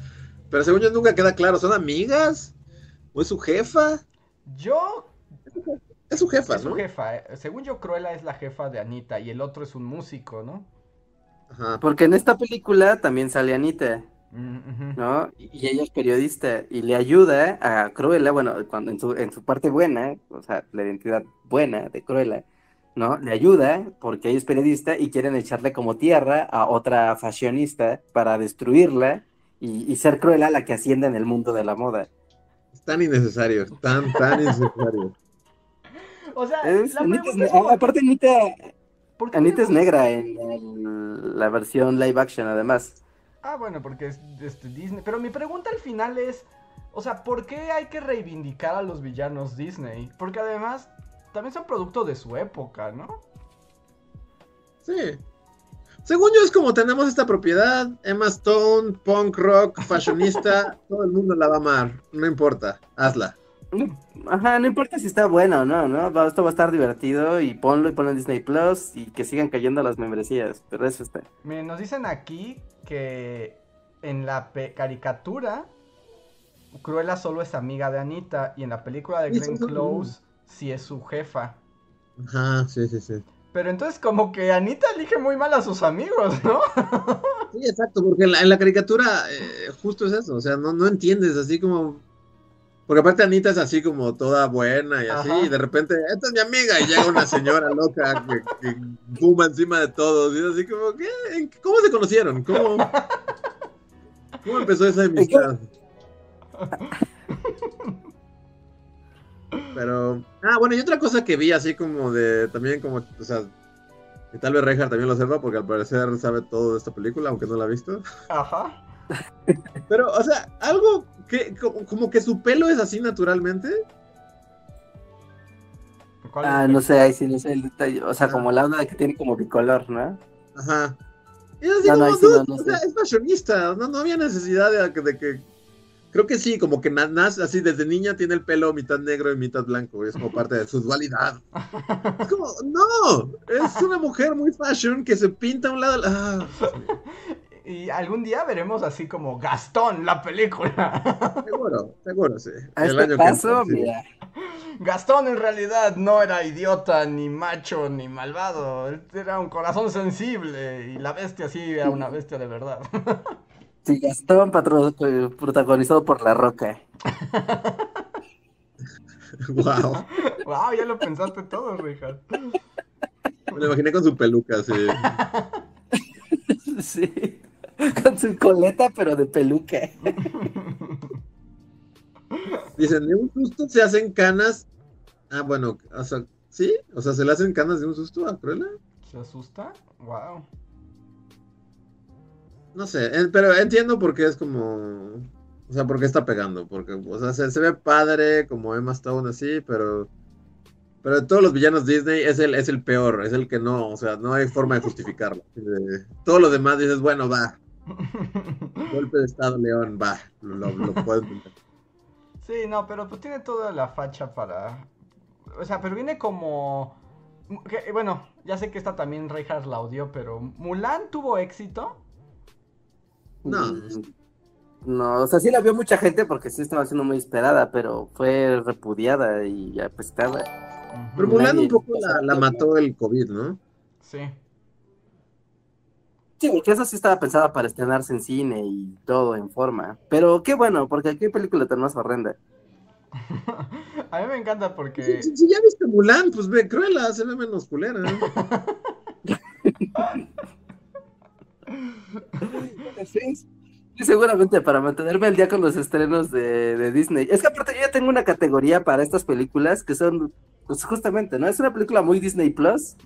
Pero según yo nunca queda claro, ¿son amigas? ¿O es su jefa? Yo, Es su jefa, es su ¿no? jefa, eh, según yo, Cruella es la jefa de Anita y el otro es un músico, ¿no? Ajá. Porque en esta película también sale Anita. Mm. ¿no? Y ella es periodista y le ayuda a Cruella, bueno, cuando en su, en su parte buena, o sea, la identidad buena de Cruella, ¿no? Le ayuda porque ella es periodista y quieren echarle como tierra a otra fashionista para destruirla y, y ser Cruella la que ascienda en el mundo de la moda. Es tan innecesario, tan, tan innecesario. O sea, Es- la Anita es- es como, aparte Anita, ¿por qué Anita es negra en la versión live action además. Ah, bueno, porque es este, Disney. Pero mi pregunta al final es, o sea, ¿por qué hay que reivindicar a los villanos Disney? Porque además también son producto de su época, ¿no? Sí. Según yo es como tenemos esta propiedad, Emma Stone, punk rock, fashionista, todo el mundo la va a amar, no importa, hazla. Ajá, no importa si está bueno o no, ¿no? Esto va a estar divertido y ponlo y ponlo en Disney Plus y que sigan cayendo las membresías, pero eso está. Miren, nos dicen aquí que en la caricatura Cruella solo es amiga de Anita y en la película de Glenn son- Close sí es su jefa. Ajá, sí, sí, sí. Pero entonces como que Anita elige muy mal a sus amigos, ¿no? Sí, exacto, porque en la, en la caricatura eh, justo es eso, o sea, no, no entiendes, así como... Porque aparte Anita es así como toda buena y así, Ajá. y de repente, esta es mi amiga, y llega una señora loca que, que fuma encima de todos, y es así como, ¿qué? ¿En- ¿Cómo se conocieron? ¿Cómo, cómo empezó esa amistad? Pero, ah, bueno, y otra cosa que vi así como de, también como, o sea, y tal vez Reinhardt también lo sepa, porque al parecer sabe todo de esta película, aunque no la ha visto. Ajá. Pero, o sea, algo que, como, como que su pelo es así naturalmente. ¿Cuál Ah, no sé, ahí sí, no sé el detalle. O sea, Ah. como la onda que tiene como bicolor, ¿no? Ajá. Y es así No, como, sí no, dude, no o sea, sé. es fashionista, no, no había necesidad de, de que... Creo que sí, como que na- nace así, desde niña tiene el pelo mitad negro y mitad blanco, es como parte de su dualidad. Es como, no, es una mujer muy fashion que se pinta a un lado... Ah, Y, algún día veremos así como Gastón, la película. Seguro, seguro, sí. A El este año que paso, entra, sí. mira. Gastón en realidad no era idiota, ni macho, ni malvado. Él era un corazón sensible y la bestia sí era una bestia de verdad. Sí, Gastón, patro- eh, protagonizado por La Roca. Wow. wow, ya lo pensaste todo, Richard. Me lo imaginé con su peluca, sí. Sí. Con su coleta, pero de peluca. Dicen, de un susto se hacen canas. Ah, bueno, o sea, ¿sí? O sea, se le hacen canas de un susto a Cruella. ¿Se asusta? Wow. No sé, pero entiendo por qué es como. O sea, por qué está pegando. Porque, o sea, se, se ve padre como Emma Stone así, pero. Pero de todos los villanos Disney es el, es el peor, es el que no, o sea, no hay forma de justificarlo. Eh, Todos los demás dices, bueno, va, golpe de estado León, va, lo, lo, lo entender. Sí, no, pero pues tiene toda la facha para... O sea, pero viene como... que, bueno, ya sé que esta también Reinhardt la odió, pero ¿Mulan tuvo éxito? No. No, o sea, sí la vio mucha gente porque sí estaba siendo muy esperada, pero fue repudiada y apestada. Pero. Mulan un poco la, la mató el COVID, ¿no? Sí. Sí, porque eso sí estaba pensada para estrenarse en cine y todo en forma. Pero qué bueno, porque qué película tan más horrenda. A mí me encanta porque... Si, si ya viste Mulan, pues ve, Cruella, se ve menos culera. Sí, sí, seguramente para mantenerme al día con los estrenos de, de Disney. Es que aparte yo ya tengo una categoría para estas películas que son, pues justamente, ¿no? Es una película muy Disney Plus.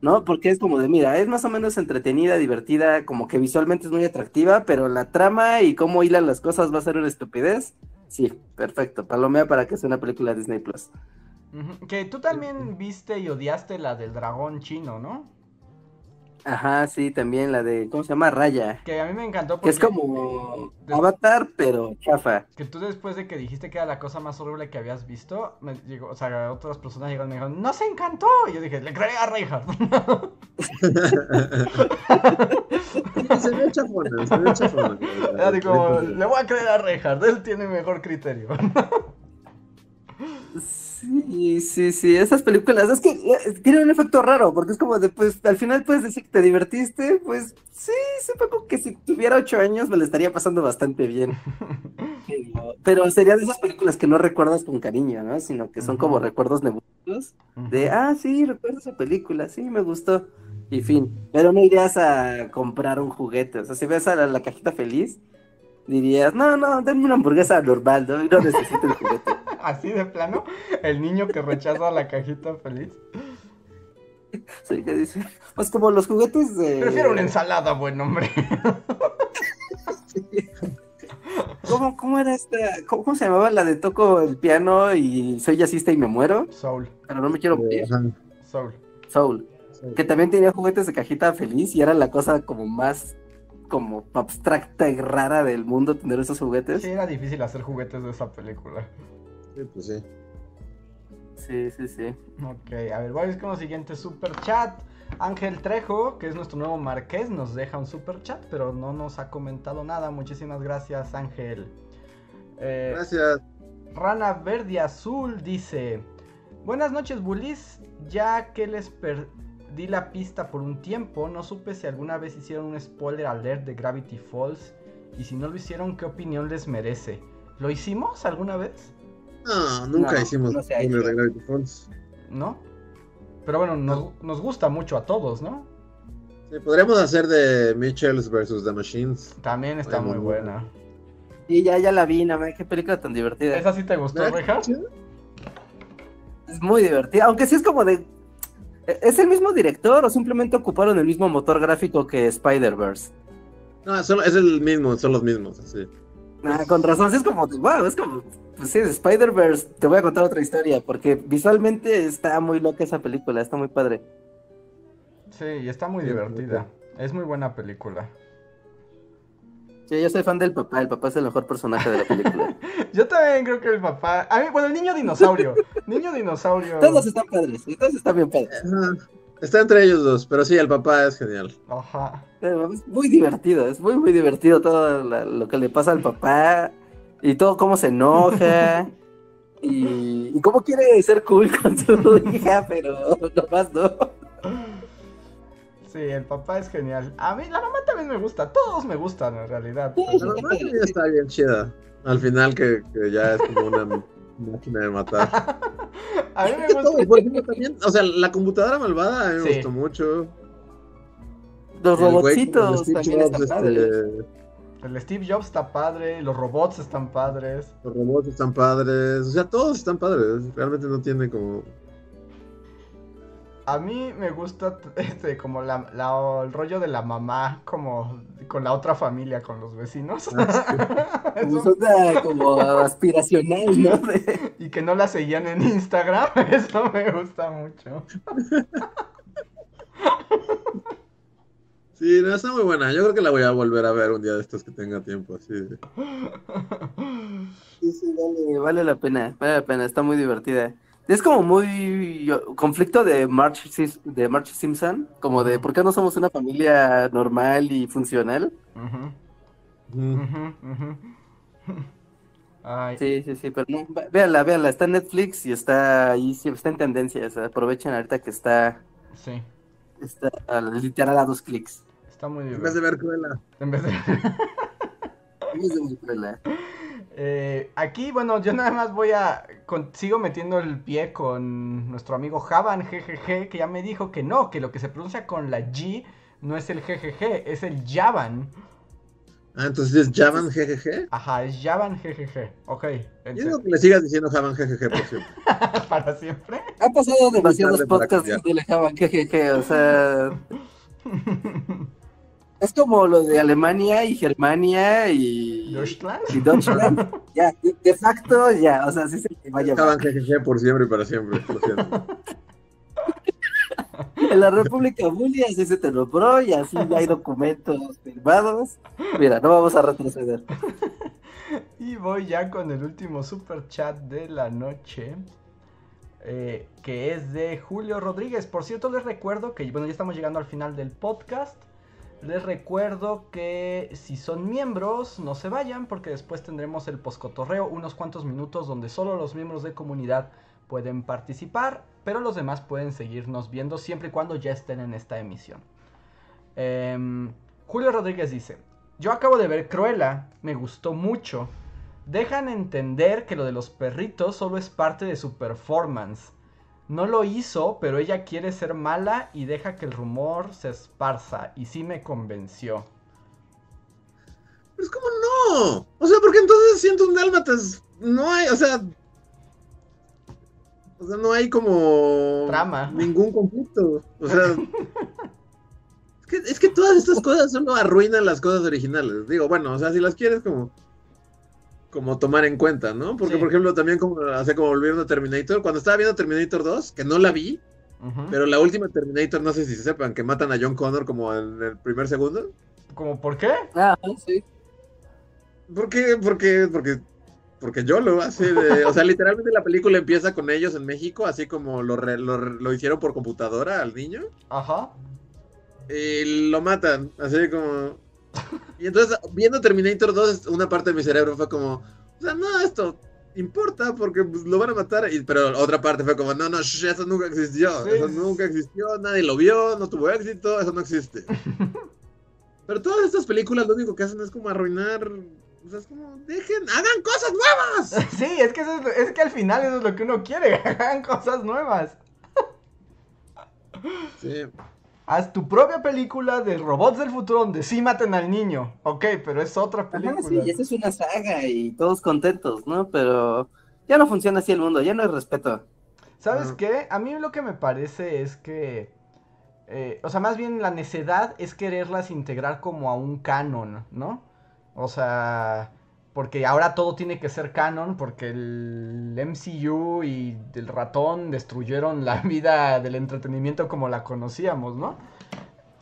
¿no? Porque es como de, mira, es más o menos entretenida, divertida, como que visualmente es muy atractiva, pero la trama y cómo hilan las cosas va a ser una estupidez. Sí, perfecto. Palomea para que sea una película Disney Plus. Que tú también viste y odiaste la del dragón chino, ¿no? Ajá, sí, también la de, ¿cómo se llama? Raya. Que a mí me encantó Que porque... es como de- Avatar, pero chafa. Que tú después de que dijiste que era la cosa más horrible que habías visto, me llegó, o sea, otras personas llegaron y me dijeron, ¡No se encantó! Y yo dije, le creeré a Reinhardt. Se ve chafona, se ve chafona. Era como, le voy a creer a Reinhardt, él tiene mejor criterio. Sí, sí, sí, esas películas, es que eh, tienen un efecto raro, porque es como de, pues, al final puedes decir que te divertiste, pues, sí, supongo que si tuviera ocho años me la estaría pasando bastante bien. Pero, pero sería de esas películas que no recuerdas con cariño, ¿no? Sino que son como recuerdos nebulosos de, ah, sí, recuerdo esa película, sí, me gustó, y fin. Pero no irías a comprar un juguete, o sea, si ves a la, la cajita feliz, dirías, no, no, denme una hamburguesa normal, ¿no? No necesito el juguete. Así de plano, el niño que rechaza la cajita feliz. Sí, que dice, pues como los juguetes de... Prefiero una ensalada, buen hombre. ¿Cómo, cómo era esta? ¿Cómo, cómo se llamaba la de toco el piano y soy jazzista y me muero? Soul, Pero no me quiero morir. Ajá. Soul. Soul. Que también tenía juguetes de cajita feliz y era la cosa como más como abstracta y rara del mundo tener esos juguetes. Sí, era difícil hacer juguetes de esa película. Sí, pues sí. Sí, sí, sí. Ok, a ver, voy con el siguiente super chat. Ángel Trejo, que es nuestro nuevo marqués, nos deja un super chat, pero no nos ha comentado nada. Muchísimas gracias, Ángel. Eh, Gracias. Rana Verde Azul dice: Buenas noches, bullies. Ya que les perdí la pista por un tiempo, no supe si alguna vez hicieron un spoiler alert de Gravity Falls. Y si no lo hicieron, ¿qué opinión les merece? ¿Lo hicimos alguna vez? No, nunca No, hicimos no spoiler de Gravity Falls. ¿No? Pero bueno, nos, nos gusta mucho a todos, ¿no? Sí, podríamos hacer de Mitchells versus The Machines. También está muy muy buena. Y ya, ya la vi, no me qué película tan divertida. ¿Esa sí te gustó, ¿Verdad? Reja? Sí. Es muy divertida, aunque sí es como de... ¿Es el mismo director o simplemente ocuparon el mismo motor gráfico que Spider-Verse? No, solo, es el mismo, son los mismos, así. Ah, con razón, sí es como, wow, es como, pues sí, Spider-Verse, te voy a contar otra historia, porque visualmente está muy loca esa película, está muy padre. Sí, y está muy Sí, divertida. Es muy buena película. Sí, yo soy fan del papá, el papá es el mejor personaje de la película. Yo también creo que el papá. A mí, bueno, el niño dinosaurio. niño dinosaurio. todos están padres, todos están bien padres. Ajá. Está entre ellos dos, pero sí, el papá es genial. Ajá. Eh, Es muy divertido, es muy, muy divertido todo la- lo que le pasa al papá y todo cómo se enoja y, y cómo quiere ser cool con su hija, pero nomás no. Sí, el papá es genial. A mí la mamá también me gusta. Todos me gustan en realidad. La mamá también está bien chida. Al final que, que ya es como una máquina de matar. A mí me Todo, gusta. por ejemplo, también, o sea, la computadora malvada a mí me Sí. gustó mucho. Los robotcitos también Jobs, están este. El Steve Jobs está padre, los robots están padres. Los robots están padres. O sea, todos están padres. Realmente no tiene como. A mí me gusta este como la, la- el rollo de la mamá como con la otra familia, con los vecinos. Como Eso- suena como aspiracional, ¿no? De- y que no la seguían en Instagram, eso me gusta mucho. Sí, no, está muy buena. Yo creo que la voy a volver a ver un día de estos que tenga tiempo. Así. Sí, sí, vale, vale la pena, vale la pena, está muy divertida. Es como muy conflicto de March, de March Simpson, como de por qué no somos una familia normal y funcional. Mm. Ay, Sí, sí, sí, pero no, véanla, véanla, está en Netflix y está ahí, sí, está en tendencias, aprovechen ahorita que está, sí, está al- literal a dos clics. está muy En vez de ver Cruella. En vez de... De película. Eh, aquí, bueno, yo nada más voy a. con- sigo metiendo el pie con nuestro amigo Javan GGG, que ya me dijo que no, que lo que se pronuncia con la G no es el GGG, es el Javan. Ah, entonces es Javan GGG. Ajá, es Javan GGG. Ok, Yo digo que le sigas diciendo Javan GGG por siempre. para siempre. Ha pasado demasiados podcasts cambiar. de Lejaban, que, que, que, o sea, es como lo de Alemania y Germania y, Deutschland. y Deutschland. Ya, de, facto, ya, o sea, sí se te va a llamar. Javan GGG por siempre y para siempre. Lo siento. En la República Bulia así se te nombró y así ya hay documentos firmados. Mira, no vamos a retroceder. Y voy ya con el último super chat de la noche. eh, que es de Julio Rodríguez. Por cierto, les recuerdo que, bueno, ya estamos llegando al final del podcast. Les recuerdo que si son miembros, no se vayan porque después tendremos el poscotorreo, unos cuantos minutos donde solo los miembros de comunidad pueden participar, pero los demás pueden seguirnos viendo siempre y cuando ya estén en esta emisión. Em, Julio Rodríguez dice, yo acabo de ver Cruella, me gustó mucho. Dejan entender que lo de los perritos solo es parte de su performance. No lo hizo, pero ella quiere ser mala y deja que el rumor se esparza. Y sí me convenció. Pero es como no. O sea, porque entonces siento un dálmatas. No hay, o sea. O sea, no hay como. Trama. Ningún conflicto. O sea. es, que, es que todas estas cosas solo arruinan las cosas originales. Digo, bueno, o sea, si las quieres como. Como tomar en cuenta, ¿no? Porque, Sí. por ejemplo, también como, hace como volviendo a Terminator. Cuando estaba viendo Terminator 2, que no la vi, Ujú. pero la última Terminator, no sé si se sepan, que matan a John Connor como en el primer segundo. ¿Cómo por qué? Ah, sí. ¿Por qué? Porque, porque, porque yo lo hace de, o sea, literalmente la película empieza con ellos en México, así como lo, re- lo, re- lo hicieron por computadora al niño, Ajá. y lo matan, así como... Y entonces, viendo Terminator 2, una parte de mi cerebro fue como, o sea, no, esto importa porque pues, lo van a matar, y, pero otra parte fue como, no, no, shh, eso nunca existió, Sí. eso nunca existió, nadie lo vio, no tuvo éxito, eso no existe. Pero todas estas películas lo único que hacen es como arruinar, o sea, es como, dejen, hagan cosas nuevas. Sí, es que, eso es, es que al final eso es lo que uno quiere. Hagan cosas nuevas. Sí. Haz tu propia película de robots del futuro donde sí maten al niño. Ok, pero es otra Ajá, película. sí, y esa es una saga y todos contentos, ¿no? Pero ya no funciona así el mundo, ya no hay respeto. ¿Sabes Ajá. qué? A mí lo que me parece es que. eh, o sea, más bien la necedad es quererlas integrar como a un canon, ¿no? O sea. Porque ahora todo tiene que ser canon, porque el MCU y el ratón destruyeron la vida del entretenimiento como la conocíamos, ¿no?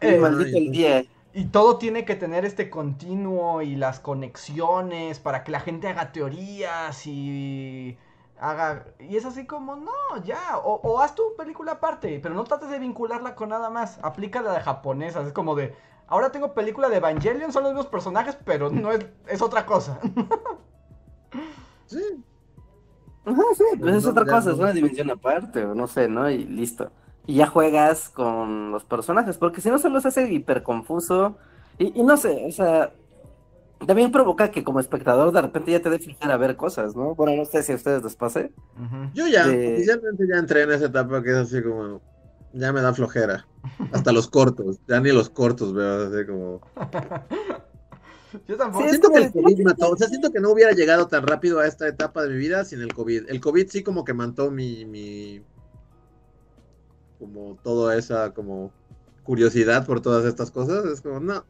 Sí, Eh, maldito el día. y todo tiene que tener este continuo y las conexiones para que la gente haga teorías y haga... Y es así como, no, ya, o, o haz tu película aparte, pero no trates de vincularla con nada más. Aplica la de japonesa, es como de, ahora tengo película de Evangelion, son los mismos personajes, pero no es, es otra cosa. Sí. Ajá, sí, pues es otra ya cosa, es una dimensión aparte, o no sé, ¿no? Y listo. Y ya juegas con los personajes, porque si no solo se hace hiper confuso. Y, y no sé, o sea, también provoca que como espectador de repente ya te dé flojera a ver cosas, ¿no? Bueno, no sé si a ustedes les pase. Yo ya, De- oficialmente ya entré en esa etapa que es así como, ya me da flojera. Hasta los cortos, ya ni los cortos veo, así como... Yo tampoco. Sí, Siento que el COVID mató, o sea, siento que no hubiera llegado tan rápido a esta etapa de mi vida sin el COVID. El COVID sí como que mató mi, mi, como toda esa como curiosidad por todas estas cosas. Es como, no.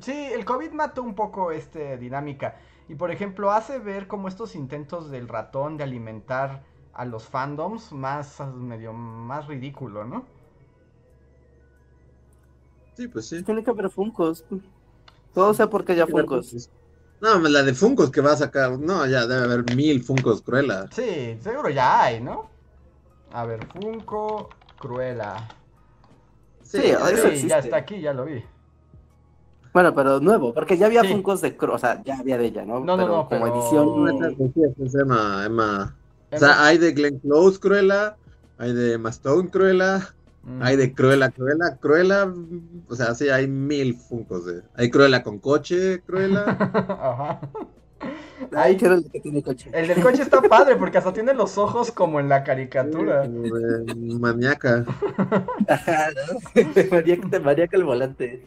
Sí, el COVID mató un poco esta dinámica. Y por ejemplo, hace ver como estos intentos del ratón de alimentar a los fandoms más medio más ridículo, ¿no? Sí, pues sí. Tiene que haber Funkos. Todo sea porque ya Funkos. No, la de Funkos que va a sacar, no, ya debe haber mil Funkos Cruella. Sí, seguro ya hay, ¿no? A ver, Funko Cruella. Sí, Sí, eso existe. ya está aquí, ya lo vi. Bueno, pero nuevo, porque ya había Sí. Funkos de Cro, o sea, ya había de ella, ¿no? No, no, Pero no, como pero- edición. Es Emma, Emma. O Emma- sea, hay de Glenn Close Cruella, hay de Emma Stone Cruella, Hay de Cruella Cruella, Cruella, mm, o sea, sí, hay mil Funkos de. Hay Cruella con coche, Cruella. Ajá. Ay, que era el que tiene coche. El del coche está padre porque hasta tiene los ojos como en la caricatura. Como de maníaca. Ajá, ¿no? Maníaca, maníaca el volante.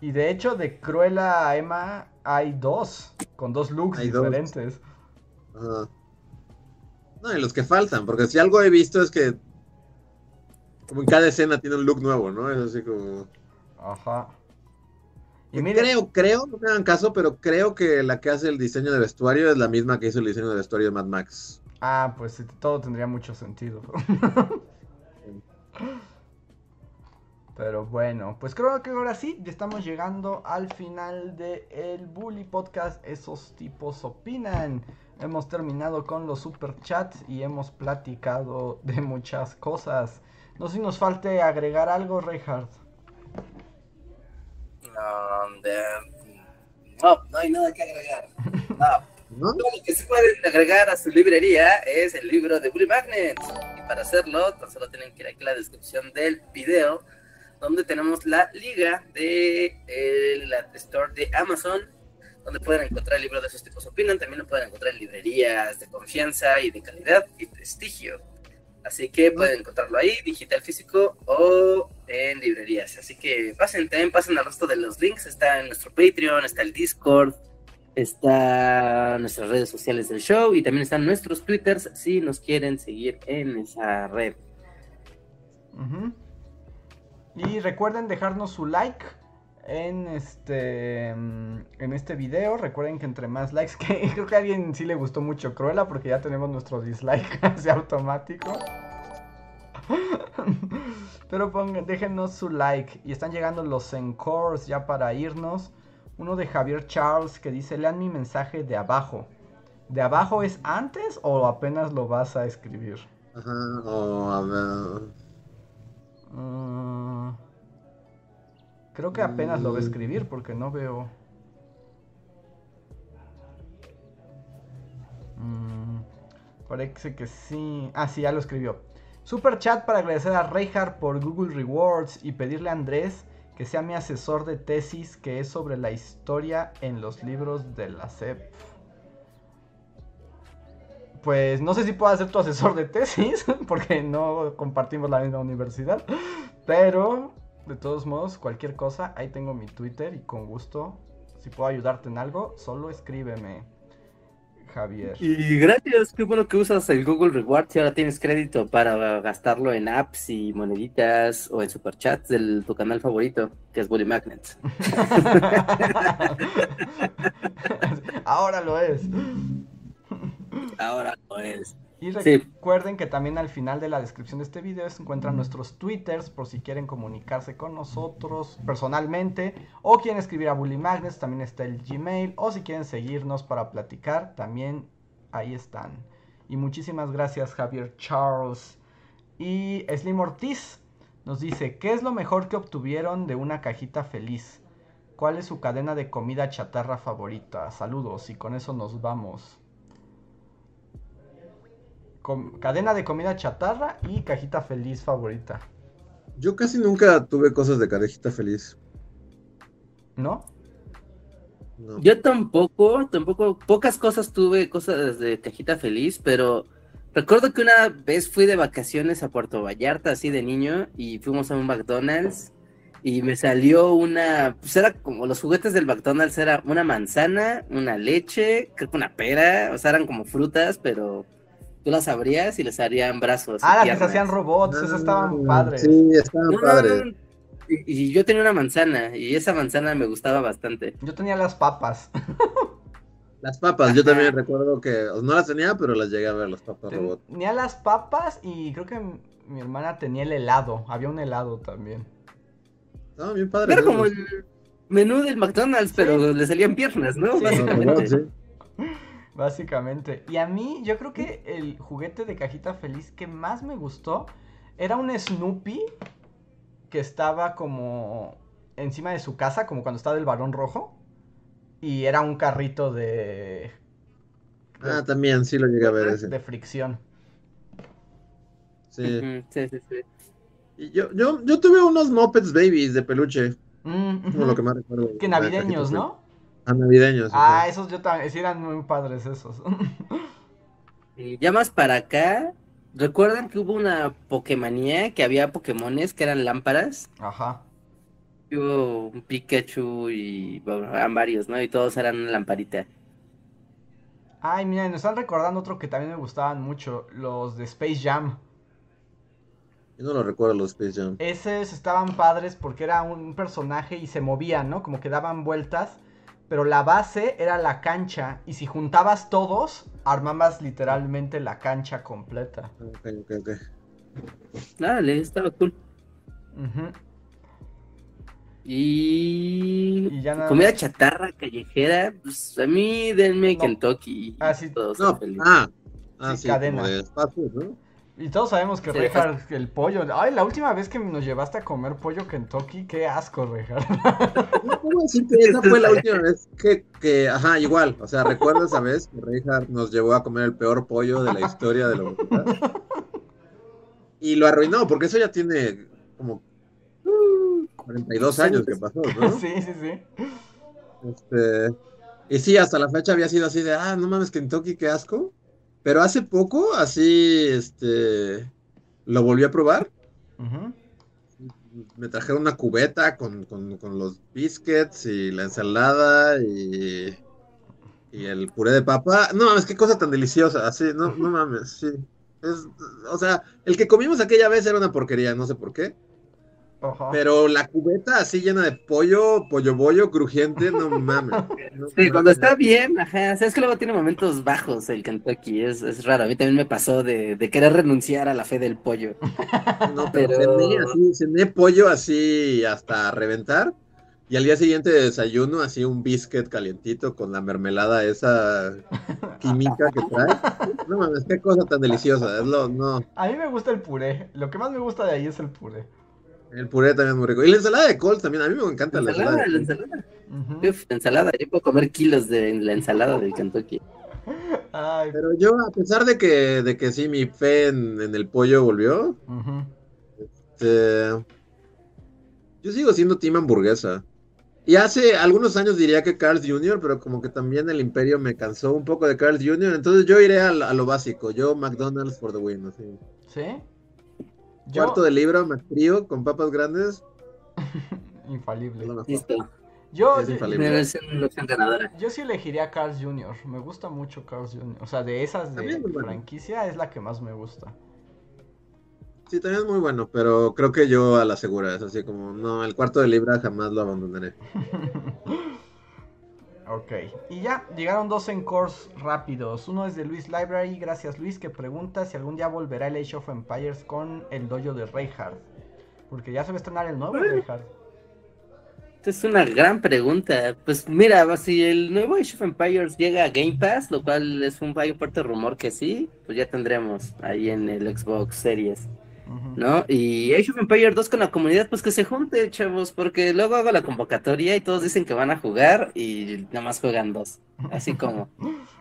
Y de hecho, de Cruella a Emma hay dos, con dos looks Hay dos. diferentes. Ajá. No, y los que faltan, porque si algo he visto es que como en cada escena tiene un look nuevo, ¿no? Es así como... Ajá. Y mire, creo, creo, no me hagan caso, pero creo que la que hace el diseño de vestuario es la misma que hizo el diseño de vestuario de Mad Max. ah, pues todo tendría mucho sentido. Pero bueno, pues creo que ahora sí, ya estamos llegando al final de el Bully Podcast. Esos tipos opinan. Hemos terminado con los super chats y hemos platicado de muchas cosas. No sé si nos falte agregar algo, Reinhardt. No, de- no, no hay nada que agregar. No. Lo que se pueden agregar a su librería es el libro de Bully Magnet. Y para hacerlo, tan solo tienen que ir aquí a la descripción del video, donde tenemos la liga de eh, la store de Amazon, donde pueden encontrar el libro de esos tipos opinan. También lo pueden encontrar en librerías de confianza y de calidad y prestigio. Así que pueden encontrarlo ahí, digital físico o en librerías. Así que pasen, también pasen al resto de los links. Está en nuestro Patreon, está el Discord, está nuestras redes sociales del show y también están nuestros Twitters si nos quieren seguir en esa red. Y recuerden dejarnos su like en este mm, en este video. Recuerden que entre más likes, que creo que a alguien sí le gustó mucho Cruella porque ya tenemos nuestro dislike casi automático. Pero pongan, déjenos su like. Y están llegando los encores ya para irnos. Uno de Javier Charles que dice, lean mi mensaje de abajo. ¿De abajo es antes o apenas lo vas a escribir? Ajá, o a ver... Creo que apenas lo va a Mm. escribir porque no veo. Mm, parece que sí. Ah, sí, ya lo escribió. Super chat para agradecer a Reinhardt por Google Rewards y pedirle a Andrés que sea mi asesor de tesis que es sobre la historia en los libros de la SEP. Pues no sé si puedo ser tu asesor de tesis, porque no compartimos la misma universidad. Pero, de todos modos, cualquier cosa, ahí tengo mi Twitter y con gusto, si puedo ayudarte en algo, solo escríbeme, Javier. Y gracias, qué bueno que usas el Google Rewards y ahora tienes crédito para gastarlo en apps y moneditas o en superchats de tu canal favorito, que es Bully Magnet. Ahora lo es. Ahora no es. Y Sí. recuerden que también al final de la descripción de este video se encuentran nuestros twitters por si quieren comunicarse con nosotros personalmente o quieren escribir a Bully Magnets, también está el Gmail o si quieren seguirnos para platicar, también ahí están. Y muchísimas gracias Javier Charles. Y Slim Ortiz nos dice, ¿qué es lo mejor que obtuvieron de una cajita feliz? ¿Cuál es su cadena de comida chatarra favorita? Saludos y con eso nos vamos. Com- cadena de comida chatarra y cajita feliz favorita. Yo casi nunca tuve cosas de carejita feliz. ¿No? No. Yo tampoco, tampoco, pocas cosas tuve, cosas de cajita feliz, pero recuerdo que una vez fui de vacaciones a Puerto Vallarta, así de niño, y fuimos a un McDonald's y me salió una, pues era como los juguetes del McDonald's, era una manzana, una leche, creo que una pera, o sea, eran como frutas, pero tú las abrías y les harían brazos. Ah, las que hacían robots, esas estaban Ah, padres. Sí, estaban No, no, padres. no, Y, y yo tenía una manzana, y esa manzana me gustaba bastante. Yo tenía las papas. Las papas, yo también recuerdo que no las tenía, pero las llegué a ver, las papas robot. Tenía las papas y creo que mi hermana tenía el helado. Había un helado también. Estaban bien padres. Era como el menú del McDonald's, pero le salían piernas, ¿no? Sí. Los Básicamente. sí. Básicamente. Y a mí, yo creo que el juguete de cajita feliz que más me gustó era un Snoopy que estaba como encima de su casa, como cuando estaba el varón rojo. Y era un carrito de. Ah, también, sí lo llegué a ver ese. de fricción. Sí. Sí, sí, sí. Y yo, yo, yo tuve unos Muppets Babies de peluche, Mm, como lo que más recuerdo. Que navideños, ¿no? Ah, navideños. Ah, esos yo también. Sí, eran muy padres esos. Ya más para acá, ¿recuerdan que hubo una Pokémonía que había Pokémones que eran lámparas? Ajá. Hubo un Pikachu y bueno, eran varios, ¿no? Y todos eran una lamparita. Ay, mira, nos están recordando otro que también me gustaban mucho, los de Space Jam. Yo no lo recuerdo los Space Jam. Esos estaban padres porque era un personaje y se movían, ¿no? Como que daban vueltas, pero la base era la cancha y si juntabas todos, armabas literalmente la cancha completa. Ok, ok, ok. Dale, estaba cool. Y, Y ya nada comida más. chatarra callejera, pues a mí denme No. Kentucky. Ah, sí. Todos No, ah, ah, Sí, sí, cadena. como de food, ¿no? Y todos sabemos que Sí, Reinhardt, el pollo. Ay, la última vez que nos llevaste a comer pollo Kentucky, qué asco, Reinhardt. No puedo decir que esa fue la última vez que, que, ajá, igual, o sea, recuerdo esa vez que Reinhardt nos llevó a comer el peor pollo de la historia de la humanidad. Y lo arruinó, porque eso ya tiene como uh, 42 años que pasó, ¿no? sí, sí, sí. Este, y sí, hasta la fecha había sido así de, ah, no mames, Kentucky, qué asco. Pero hace poco, así, este, lo volví a probar. Me trajeron una cubeta con, con- con los biscuits y la ensalada y, y el puré de papa. No mames, qué cosa tan deliciosa, así, no, no mames, sí. Es, o sea, el que comimos aquella vez era una porquería, no sé por qué. Ajá. Pero la cubeta así llena de pollo, pollo bollo, crujiente, no mames. no Sí, cuando está bien, ajá, o sea, es que luego tiene momentos bajos el Kentucky, es, es raro, a mí también me pasó de, de querer renunciar a la fe del pollo. No, pero Pero- cené así, cené pollo así hasta reventar. Y al día siguiente de desayuno, así un biscuit calientito con la mermelada esa química que trae. No mames, qué cosa tan deliciosa. Es lo, no, A mí me gusta el puré. Lo que más me gusta de ahí es el puré. El puré también es muy rico. Y la ensalada de col también, a mí me encanta la Ensalada, la ensalada. Ujú. Uf, ensalada, yo puedo comer kilos de la ensalada del Kentucky. Ay, Pero yo, a pesar de que, de que sí, mi fe en, en el pollo volvió, este, yo sigo siendo team hamburguesa. Y hace algunos años diría que Carl's Jr., pero como que también el imperio me cansó un poco de Carl's Jr., entonces yo iré a, a lo básico, yo McDonald's for the win, así. ¿Sí? Yo, Cuarto de libra, McFrío, con papas grandes, infalible. Listo, Yo, Es infalible. yo sí elegiría Carl's Jr. Me gusta mucho Carl's Jr. O sea, de esas de bueno. franquicia es la que más me gusta. Sí, también es muy bueno, pero creo que yo a la segura, es así como, no, el cuarto de libra jamás lo abandonaré. Ok, y ya, llegaron dos encores rápidos. Uno es de Luis Library, gracias Luis, que pregunta si algún día volverá el Age of Empires con el dojo de Reinhardt. Porque ya se va a estrenar el nuevo Bueno. Reinhardt. Esta es una gran pregunta. Pues mira, si el nuevo Age of Empires llega a Game Pass, lo cual es un fuerte rumor que sí, pues ya tendremos ahí en el Xbox Series. ¿No? Y Age of Empires 2 con la comunidad, pues que se junte, chavos, porque luego hago la convocatoria y todos dicen que van a jugar y nada más juegan dos. Así como.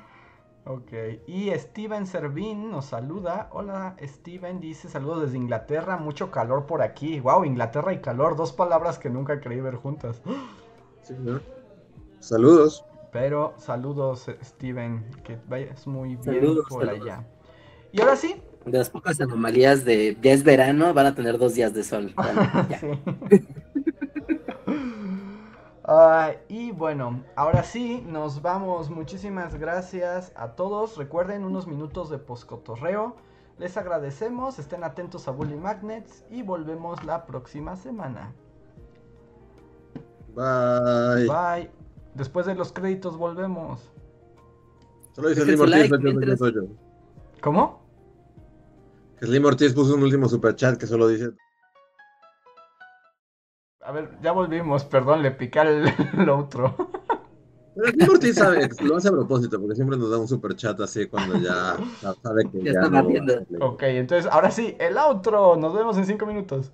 Ok, y Steven Servín nos saluda. Hola, Steven dice saludos desde Inglaterra, mucho calor por aquí. Wow, Inglaterra y calor, dos palabras que nunca creí ver juntas. Sí, ¿no? Saludos. Pero saludos, Steven, que vayas muy bien por allá. Y ahora sí. De las pocas anomalías de ya es verano, van a tener dos días de sol. y bueno, ahora sí, nos vamos. Muchísimas gracias a todos. Recuerden unos minutos de poscotorreo. Les agradecemos, estén atentos a Bully Magnets y volvemos la próxima semana. Bye. Bye. Después de los créditos volvemos. Solo dice Slim Ortiz, ¿Cómo? Slim Ortiz puso un último superchat que solo dice a ver, ya volvimos, perdón, le pica el, otro. Pero Slim Ortiz sabe, lo hace a propósito, porque siempre nos da un super chat así cuando ya sabe que ya, ya no Ok, entonces ahora sí, el outro. Nos vemos en cinco minutos.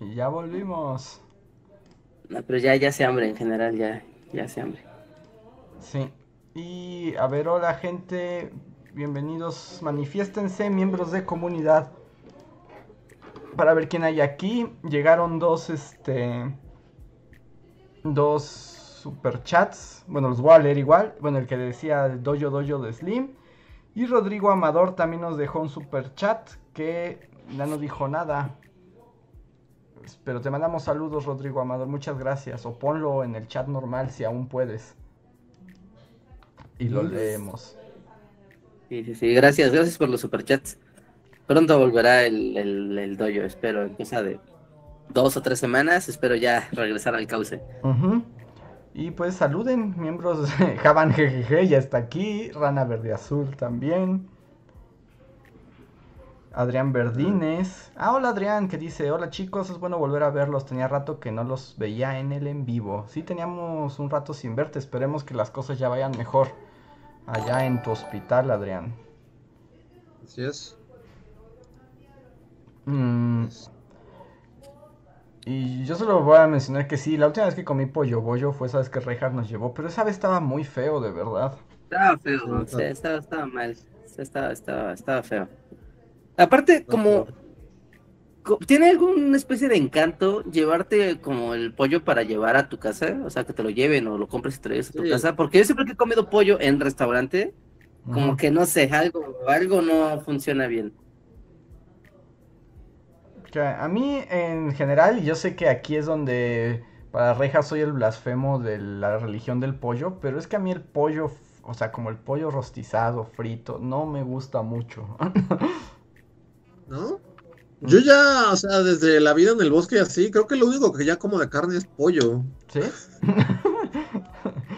Y ya volvimos. No, pero ya, ya se hambre en general, ya, ya se hambre. Sí. Y a ver, hola gente, bienvenidos, manifiéstense, miembros de comunidad. Para ver quién hay aquí. Llegaron dos, este. Dos superchats. Bueno, los voy a leer igual. Bueno, el que decía el Dojo Dojo de Slim. Y Rodrigo Amador también nos dejó un superchat que ya no dijo nada. Pero te mandamos saludos, Rodrigo Amador. Muchas gracias. O ponlo en el chat normal si aún puedes. Y lo leemos. Sí, sí, sí. Gracias, gracias por los superchats. Pronto volverá el, el, el dojo, espero. Empieza de dos o tres semanas. Espero ya regresar al cauce. Y pues saluden, miembros de Javan GGG, ya está aquí. Rana Verde Azul también. Adrián Verdines. Ah, hola Adrián, que dice, hola chicos, es bueno volver a verlos. Tenía rato que no los veía en el en vivo. Sí, teníamos un rato sin verte. Esperemos que las cosas ya vayan mejor allá en tu hospital, Adrián. Así es. Mm. Y yo solo voy a mencionar que sí, la última vez que comí pollo bollo fue esa vez que Reinhardt nos llevó, pero esa vez estaba muy feo, de verdad. Estaba feo, sí, estaba, estaba mal. Estaba, estaba, estaba feo. Aparte, como ¿Tiene alguna especie de encanto llevarte como el pollo para llevar a tu casa? O sea, que te lo lleven o lo compres y te lo lleves a tu casa. Porque yo siempre que he comido pollo en restaurante, como que no sé, algo, algo no funciona bien. A mí, en general, yo sé que aquí es donde para Reja soy el blasfemo de la religión del pollo, pero es que a mí el pollo, o sea, como el pollo rostizado, frito, no me gusta mucho. ¿No? Yo ya, o sea, desde la vida en el bosque así, creo que lo único que ya como de carne es pollo. ¿Sí?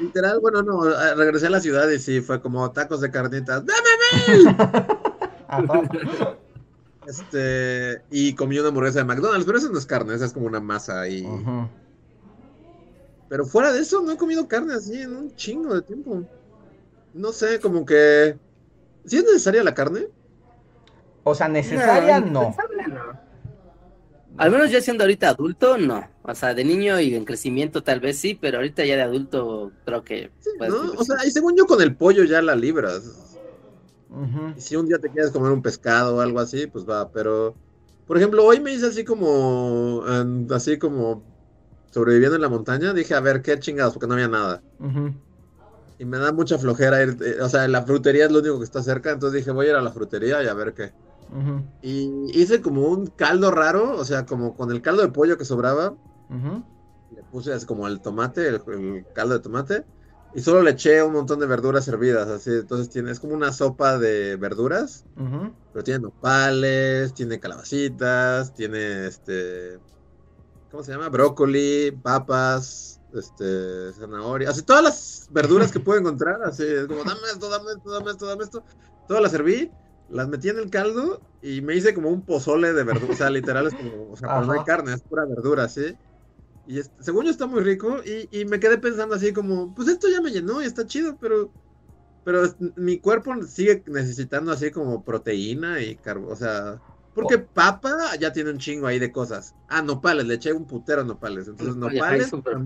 Literal, bueno, no, regresé a la ciudad y sí, fue como tacos de carnitas. ¡Dame Este, y comí una hamburguesa de McDonald's, pero eso no es carne, esa es como una masa y... Pero fuera de eso, no he comido carne así en un chingo de tiempo. No sé, como que... ¿Sí es necesaria la carne? O sea, necesaria no. Al menos ya siendo ahorita adulto, no. O sea, de niño y en crecimiento tal vez sí, pero ahorita ya de adulto creo que... ¿no? O sea, y según yo con el pollo ya la libras. Y si un día te quieres comer un pescado o algo así, pues va, pero... Por ejemplo, hoy me hice así como... así como... Sobreviviendo en la montaña, dije, a ver, qué chingados, porque no había nada. Y me da mucha flojera ir, eh, o sea, la frutería es lo único que está cerca, entonces dije, voy a ir a la frutería y a ver qué. Y hice como un caldo raro, o sea, como con el caldo de pollo que sobraba, le puse así como el tomate, el, el caldo de tomate, y solo le eché un montón de verduras hervidas, así, entonces tiene, es como una sopa de verduras, pero tiene nopales, tiene calabacitas, tiene este, ¿cómo se llama? Brócoli, papas, este, zanahoria, así todas las verduras que puedo encontrar, así, es como dame esto, dame esto, dame esto, dame esto, todas las serví, las metí en el caldo y me hice como un pozole de verduras, o sea, literal es como, o sea, pero no hay carne, es pura verdura, ¿sí? Y es- según yo está muy rico y, y me quedé pensando así como, pues esto ya me llenó y está chido, pero, pero es- mi cuerpo sigue necesitando así como proteína y carbo, o sea, porque papa ya tiene un chingo ahí de cosas. Ah, nopales, le eché un putero nopales, entonces Oye, nopales hay super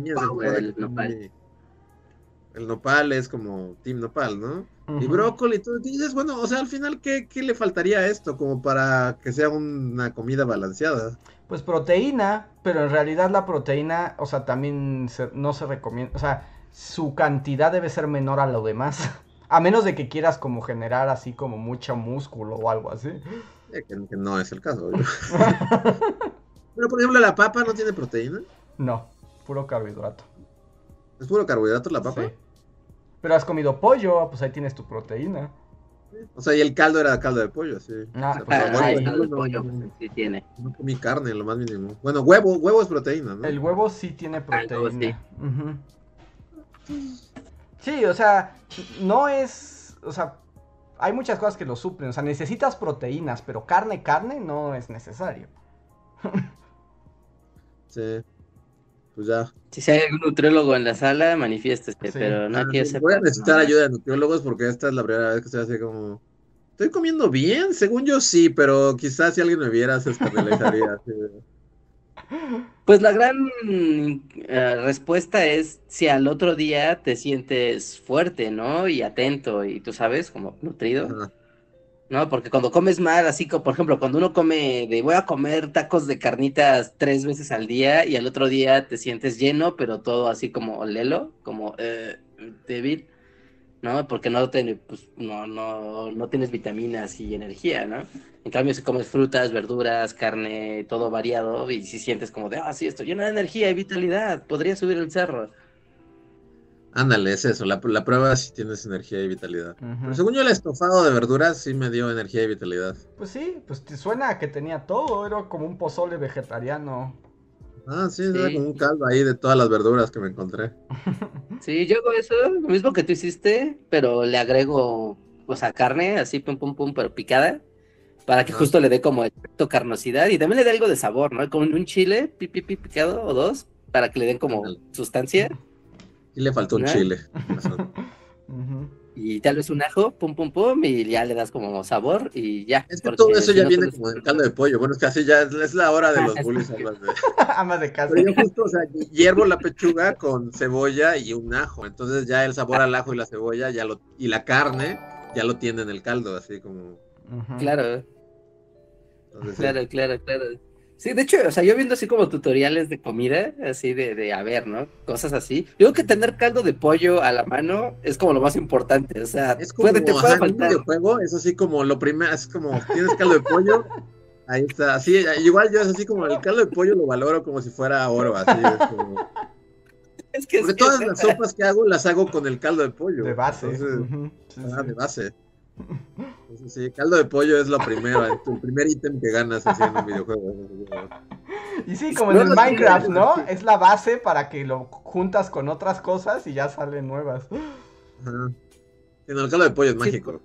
el, nopal. es como Team Nopal, ¿no? Y Ujú. brócoli, y todo. Y dices, bueno, o sea, al final, ¿qué, qué le faltaría a esto como para que sea una comida balanceada? Pues proteína, pero en realidad la proteína, o sea, también se- no se recomienda, o sea, su cantidad debe ser menor a lo demás. A menos de que quieras como generar así como mucho músculo o algo así. Eh, que, que no es el caso. Pero, por ejemplo, la papa no tiene proteína. No, puro carbohidrato. Es puro carbohidrato la papa. Sí. Pero has comido pollo, pues ahí tienes tu proteína. O sea, y el caldo era caldo de pollo, sí. Ah, O sea, pues, pero Ah, bueno, el caldo de pollo, no, sí tiene. no comí carne, lo más mínimo. Bueno, huevo, huevo es proteína, ¿no? El huevo sí tiene Ah, proteína. Ujú. Sí, o sea, no es, o sea, hay muchas cosas que lo suplen, o sea, necesitas proteínas, pero carne, carne no es necesario. Sí. Pues ya. Si hay algún nutriólogo en la sala, manifiéstese, Sí. pero no Ah, quiero sí, ser. voy a necesitar ayuda de nutriólogos porque esta es la primera vez que estoy así como. ¿Estoy comiendo bien? Según yo sí, pero quizás si alguien me viera se escandalizaría. de- Pues la gran eh, respuesta es si al otro día te sientes fuerte, ¿no? Y atento, y tú sabes, como nutrido, Ajá. ¿No? Porque cuando comes mal, así como, por ejemplo, cuando uno come de voy a comer tacos de carnitas tres veces al día y al otro día te sientes lleno, pero todo así como lelo, como eh, débil, ¿no? Porque no, te, pues, no, no, no tienes vitaminas y energía, ¿no? En cambio, si comes frutas, verduras, carne, todo variado, y si sientes como de, ah, sí, estoy lleno de energía y vitalidad, podría subir el cerro. Ándale, es eso. La, la prueba si tienes energía y vitalidad. Pero según yo, el estofado de verduras sí me dio energía y vitalidad. Pues sí, pues te suena a que tenía todo, era como un pozole vegetariano. Ah, sí, Sí. era como un caldo ahí de todas las verduras que me encontré. Sí, yo hago eso, lo mismo que tú hiciste, pero le agrego, o sea, carne, así, pum, pum, pum, pero picada, para que justo le dé como efecto carnosidad y también le dé algo de sabor, ¿no? Como un chile, pi, pi, pi, picado o dos, para que le den como sustancia Sí le faltó un ¿Eh? chile. y tal vez un ajo, pum, pum, pum, y ya le das como sabor y ya. Es que todo eso si ya no, viene pues, como en caldo de pollo. Bueno, es que así ya es, es la hora de los es- bullies. Amas de casa. Pero yo justo, o sea, hiervo la pechuga con cebolla y un ajo. Entonces ya el sabor al ajo y la cebolla ya lo, y la carne ya lo tiene en el caldo, así como. Ujú. Claro, entonces, sí. claro, claro, claro. Sí, de hecho, o sea, yo viendo así como tutoriales de comida, así de, de a ver, ¿no? Cosas así. Yo creo que tener caldo de pollo a la mano es como lo más importante. O sea, Es como puede, te ajá, puede en un faltar. videojuego, es así como lo primero, es como tienes caldo de pollo, ahí está, así, igual yo es así como el caldo de pollo lo valoro como si fuera oro, así es como- Es que porque todas es las sopas que hago las hago con el caldo de pollo. De base. Entonces, ujú, sí, ah, sí. de base. Sí, caldo de pollo es lo primero, el primer ítem que ganas en un videojuego. Y sí, como No, en el Minecraft, ¿no? Es la base para que lo juntas con otras cosas y ya salen nuevas. Ajá. No, el caldo de pollo es Sí. mágico.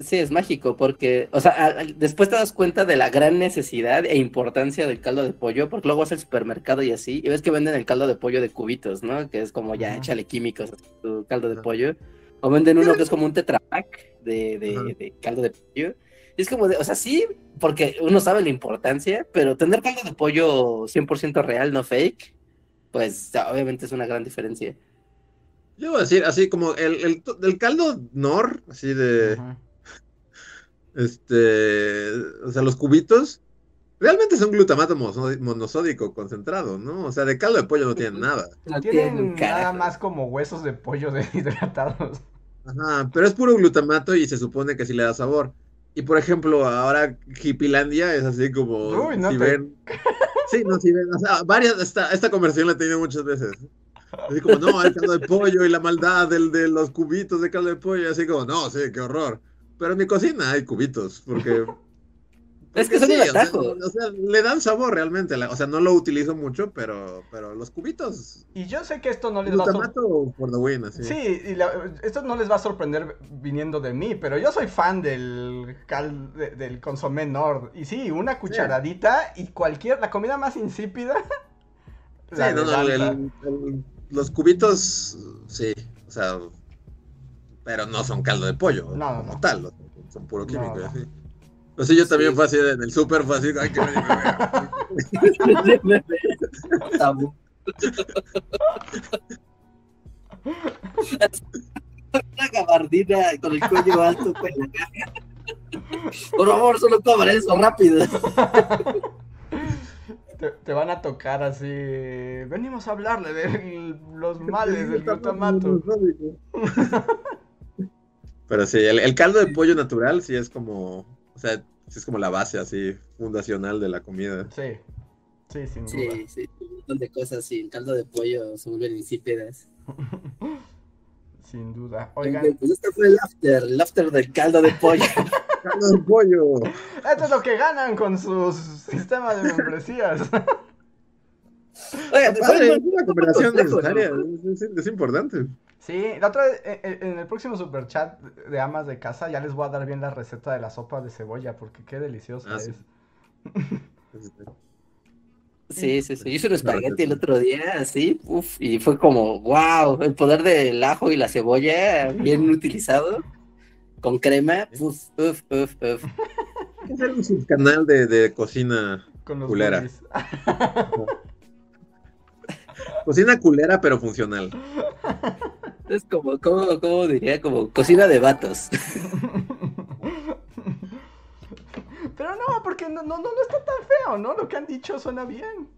Sí, es mágico, porque, o sea, a- a- después te das cuenta de la gran necesidad e importancia del caldo de pollo, porque luego vas al supermercado y así, y ves que venden el caldo de pollo de cubitos, ¿no? Que es como ya échale químicos a tu caldo de Ajá. pollo. O venden uno que es como un tetrapack de, de, caldo de pollo. Y es como de, o sea, sí, porque uno sabe la importancia, pero tener caldo de pollo 100% real, no fake, pues obviamente es una gran diferencia. Yo voy a decir, así como el, el, el caldo Nor, así de, este, o sea, los cubitos, realmente son glutamato mono- monosódico concentrado, ¿no? O sea, de caldo de pollo no tienen nada. No tiene un Tienen nada más como huesos de pollo deshidratados. Ajá, pero es puro glutamato y se supone que sí le da sabor. Y por ejemplo, ahora Hippilandia es así como. Uy, no si te- ven. Sí, no, si ven. O sea, varias. Esta, esta conversación la he tenido muchas veces. Así como, no, el caldo de pollo y la maldad del, de los cubitos de caldo de pollo. y Así como, no, sí, qué horror. Pero en mi cocina hay cubitos, porque. Es que son un sí, o sea, atajo. O sea, le dan sabor realmente. O sea, no lo utilizo mucho, pero, pero los cubitos. Y yo sé que esto no les va a sorprender. Sí, y la- esto no les va a sorprender viniendo de mí, pero yo soy fan del cal, de- del consomé Nord. Y sí, una cucharadita y cualquier, la comida más insípida. Sí, no, no, levanta. el- el- los cubitos, sí, o sea, pero no son caldo de pollo, No, no, como no. tal, son puro No, químico, no. así. Pues sí, yo también Sí. fue así, en el súper fue así, ay, que nadie me vea. Tabú. Una gabardina con el cuello alto caja. Por favor, solo cobra eso rápido. Te, te van a tocar así. Venimos a hablarle de los males del glutamato. Pero sí, el, el caldo de pollo natural sí es como, o sea, sí es como la base así fundacional de la comida. Sí, sí, sin duda. Sí, sí, un montón de cosas así. El caldo de pollo se vuelven insípidas. Sin duda. Oigan, Pues este fue el after, el after del caldo de pollo. Caldo de pollo. esto es lo que ganan con sus sistemas de membresías. Padre, fue es una es, es- es importante. Sí, la otra vez, eh, eh, en el próximo superchat de amas de casa ya les voy a dar bien la receta de la sopa de cebolla porque qué deliciosa Ah, sí. es. Sí, sí, sí. Yo hice un espagueti el otro día, así, uf, y fue como, wow, el poder del ajo y la cebolla bien utilizado, con crema, uf, uf, uf, uf. Hacer un subcanal de, de cocina, Con los Culera. cocina culera pero funcional. Es como, como, como diría, como cocina de vatos. Pero no, porque no, no, no, no está tan feo, ¿no? Lo que han dicho suena bien.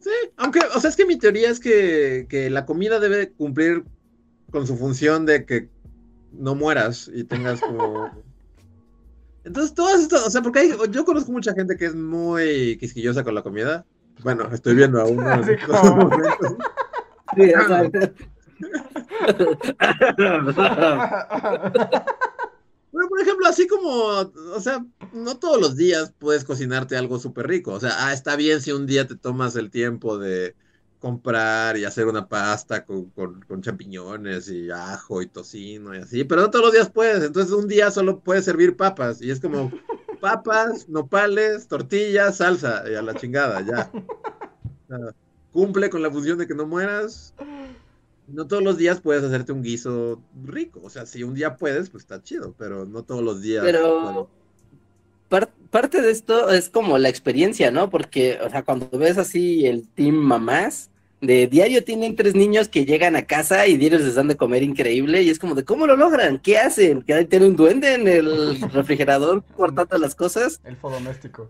Sí, aunque, o sea, es que mi teoría es que, que la comida debe cumplir con su función de que no mueras y tengas como... Entonces, todas estas, o sea, porque hay- yo conozco mucha gente que es muy quisquillosa con la comida. Bueno, estoy viendo a uno. en Así estos como- momentos. Sí, o sea, Bueno, por ejemplo, así como, o sea, no todos los días puedes cocinarte algo súper rico. O sea, ah, está bien si un día te tomas el tiempo de comprar y hacer una pasta con, con- con champiñones y ajo y tocino y así, pero no todos los días puedes. Entonces, un día solo puedes servir papas y es como papas, nopales, tortillas, salsa y a la chingada, ya. Cumple con la función de que no mueras. No todos los días puedes hacerte un guiso rico. O sea, si un día puedes, pues está chido, pero no todos los días. Pero par- parte de esto es como la experiencia, ¿no? Porque, o sea, cuando ves así el team mamás, de diario tienen tres niños que llegan a casa y diarios les dan de comer increíble y es como de, ¿cómo lo logran? ¿Qué hacen? ¿Que tiene un duende en el refrigerador cortando las cosas? Elfo doméstico.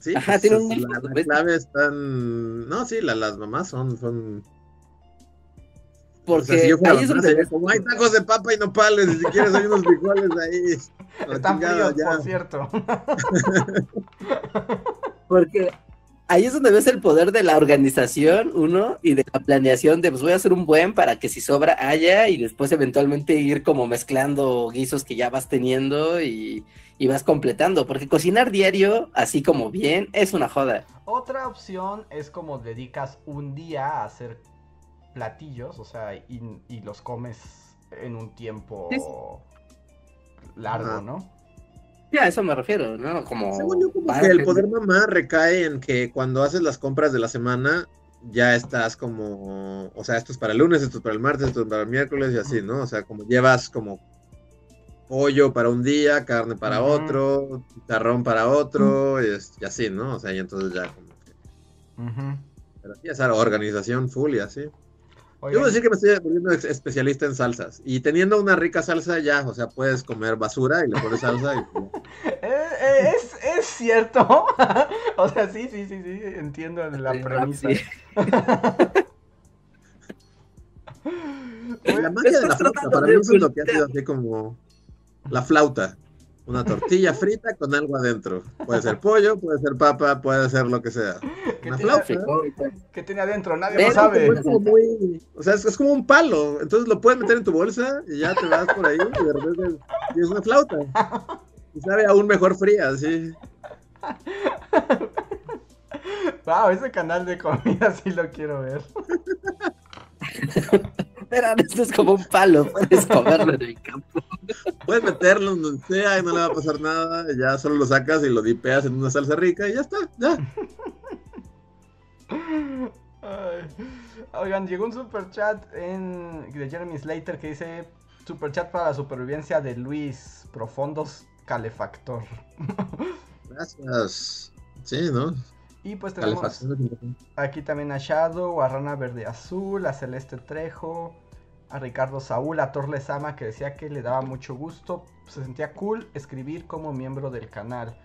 Sí, Ajá, pues, tiene un es- elfo, la, la ¿ves? clave están. No, sí, la- las mamás son. son... Porque o sea, si yo fuera ahí es donde ves- como hay tacos de papa y nopales, y si quieres hay unos frijoles ahí. Están fríos, por cierto. Porque ahí es donde ves el poder de la organización, uno, y de la planeación de, pues voy a hacer un buen para que si sobra haya y después eventualmente ir como mezclando guisos que ya vas teniendo y, y vas completando. Porque cocinar diario, así como bien, es una joda. Otra opción es como dedicas un día a hacer platillos, o sea, y, y los comes en un tiempo largo. ¿no? Ya, a eso me refiero, ¿no? Como... Según yo, como que el poder mamá recae en que cuando haces las compras de la semana, ya estás como, o sea, esto es para el lunes, esto es para el martes, esto es para el miércoles y así, ¿no? O sea, como llevas como pollo para un día, carne para otro, chicharrón para otro, y, es- y así, ¿no? O sea, y entonces ya como que, Ujú. pero sí, esa organización full y así. Yo Oigan, voy a decir que me estoy volviendo especialista en salsas. Y teniendo una rica salsa ya, o sea, puedes comer basura y le pones salsa y pues, eh, eh, es, es cierto. o sea, sí, sí, sí, sí, entiendo la Sí, premisa. sí. La magia de la flauta, para mí eso es lo que ha sido así como la flauta. Una tortilla frita con algo adentro. Puede ser pollo, puede ser papa, puede ser lo que sea. ¿Qué Una tiene, flauta. ¿Qué tiene adentro? Nadie Pero lo sabe. Es como muy- o sea, es, es como un palo. Entonces lo puedes meter en tu bolsa y ya te vas por ahí y de repente tienes una flauta. Y sabe aún mejor fría, sí. Wow, ese canal de comida sí lo quiero ver. Pero esto es como un palo, puedes comerlo en el campo. Puedes meterlo donde sea y no le va a pasar nada. ya solo lo sacas y lo dipeas en una salsa rica y ya está, ya. Ay. Oigan, llegó un super chat en, de Jeremy Slater que dice super chat para la supervivencia de Luis, profundos calefactor. Gracias. Sí, ¿no? Y pues tenemos aquí también a Shadow, a Rana Verde Azul, a Celeste Trejo, a Ricardo Saúl, a Thor Lezama que decía que le daba mucho gusto, se sentía cool escribir como miembro del canal.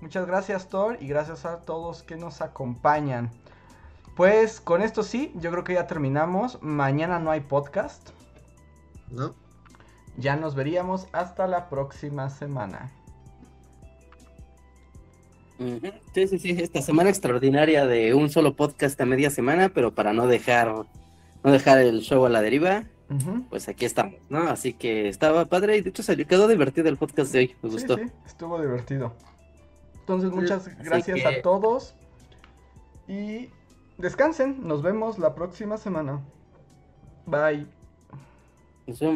Muchas gracias Thor y gracias a todos que nos acompañan. Pues con esto sí, yo creo que ya terminamos. Mañana no hay podcast. ¿No? Ya nos veríamos hasta la próxima semana. Sí, sí, sí, esta semana extraordinaria de un solo podcast a media semana, pero para no dejar, no dejar el show a la deriva, pues aquí estamos, ¿no? Así que estaba padre y de hecho salió, quedó divertido el podcast de hoy, me Sí, gustó. sí, estuvo divertido. Entonces, muchas gracias que- a todos. Y descansen. Nos vemos la próxima semana. Bye. Nos vemos.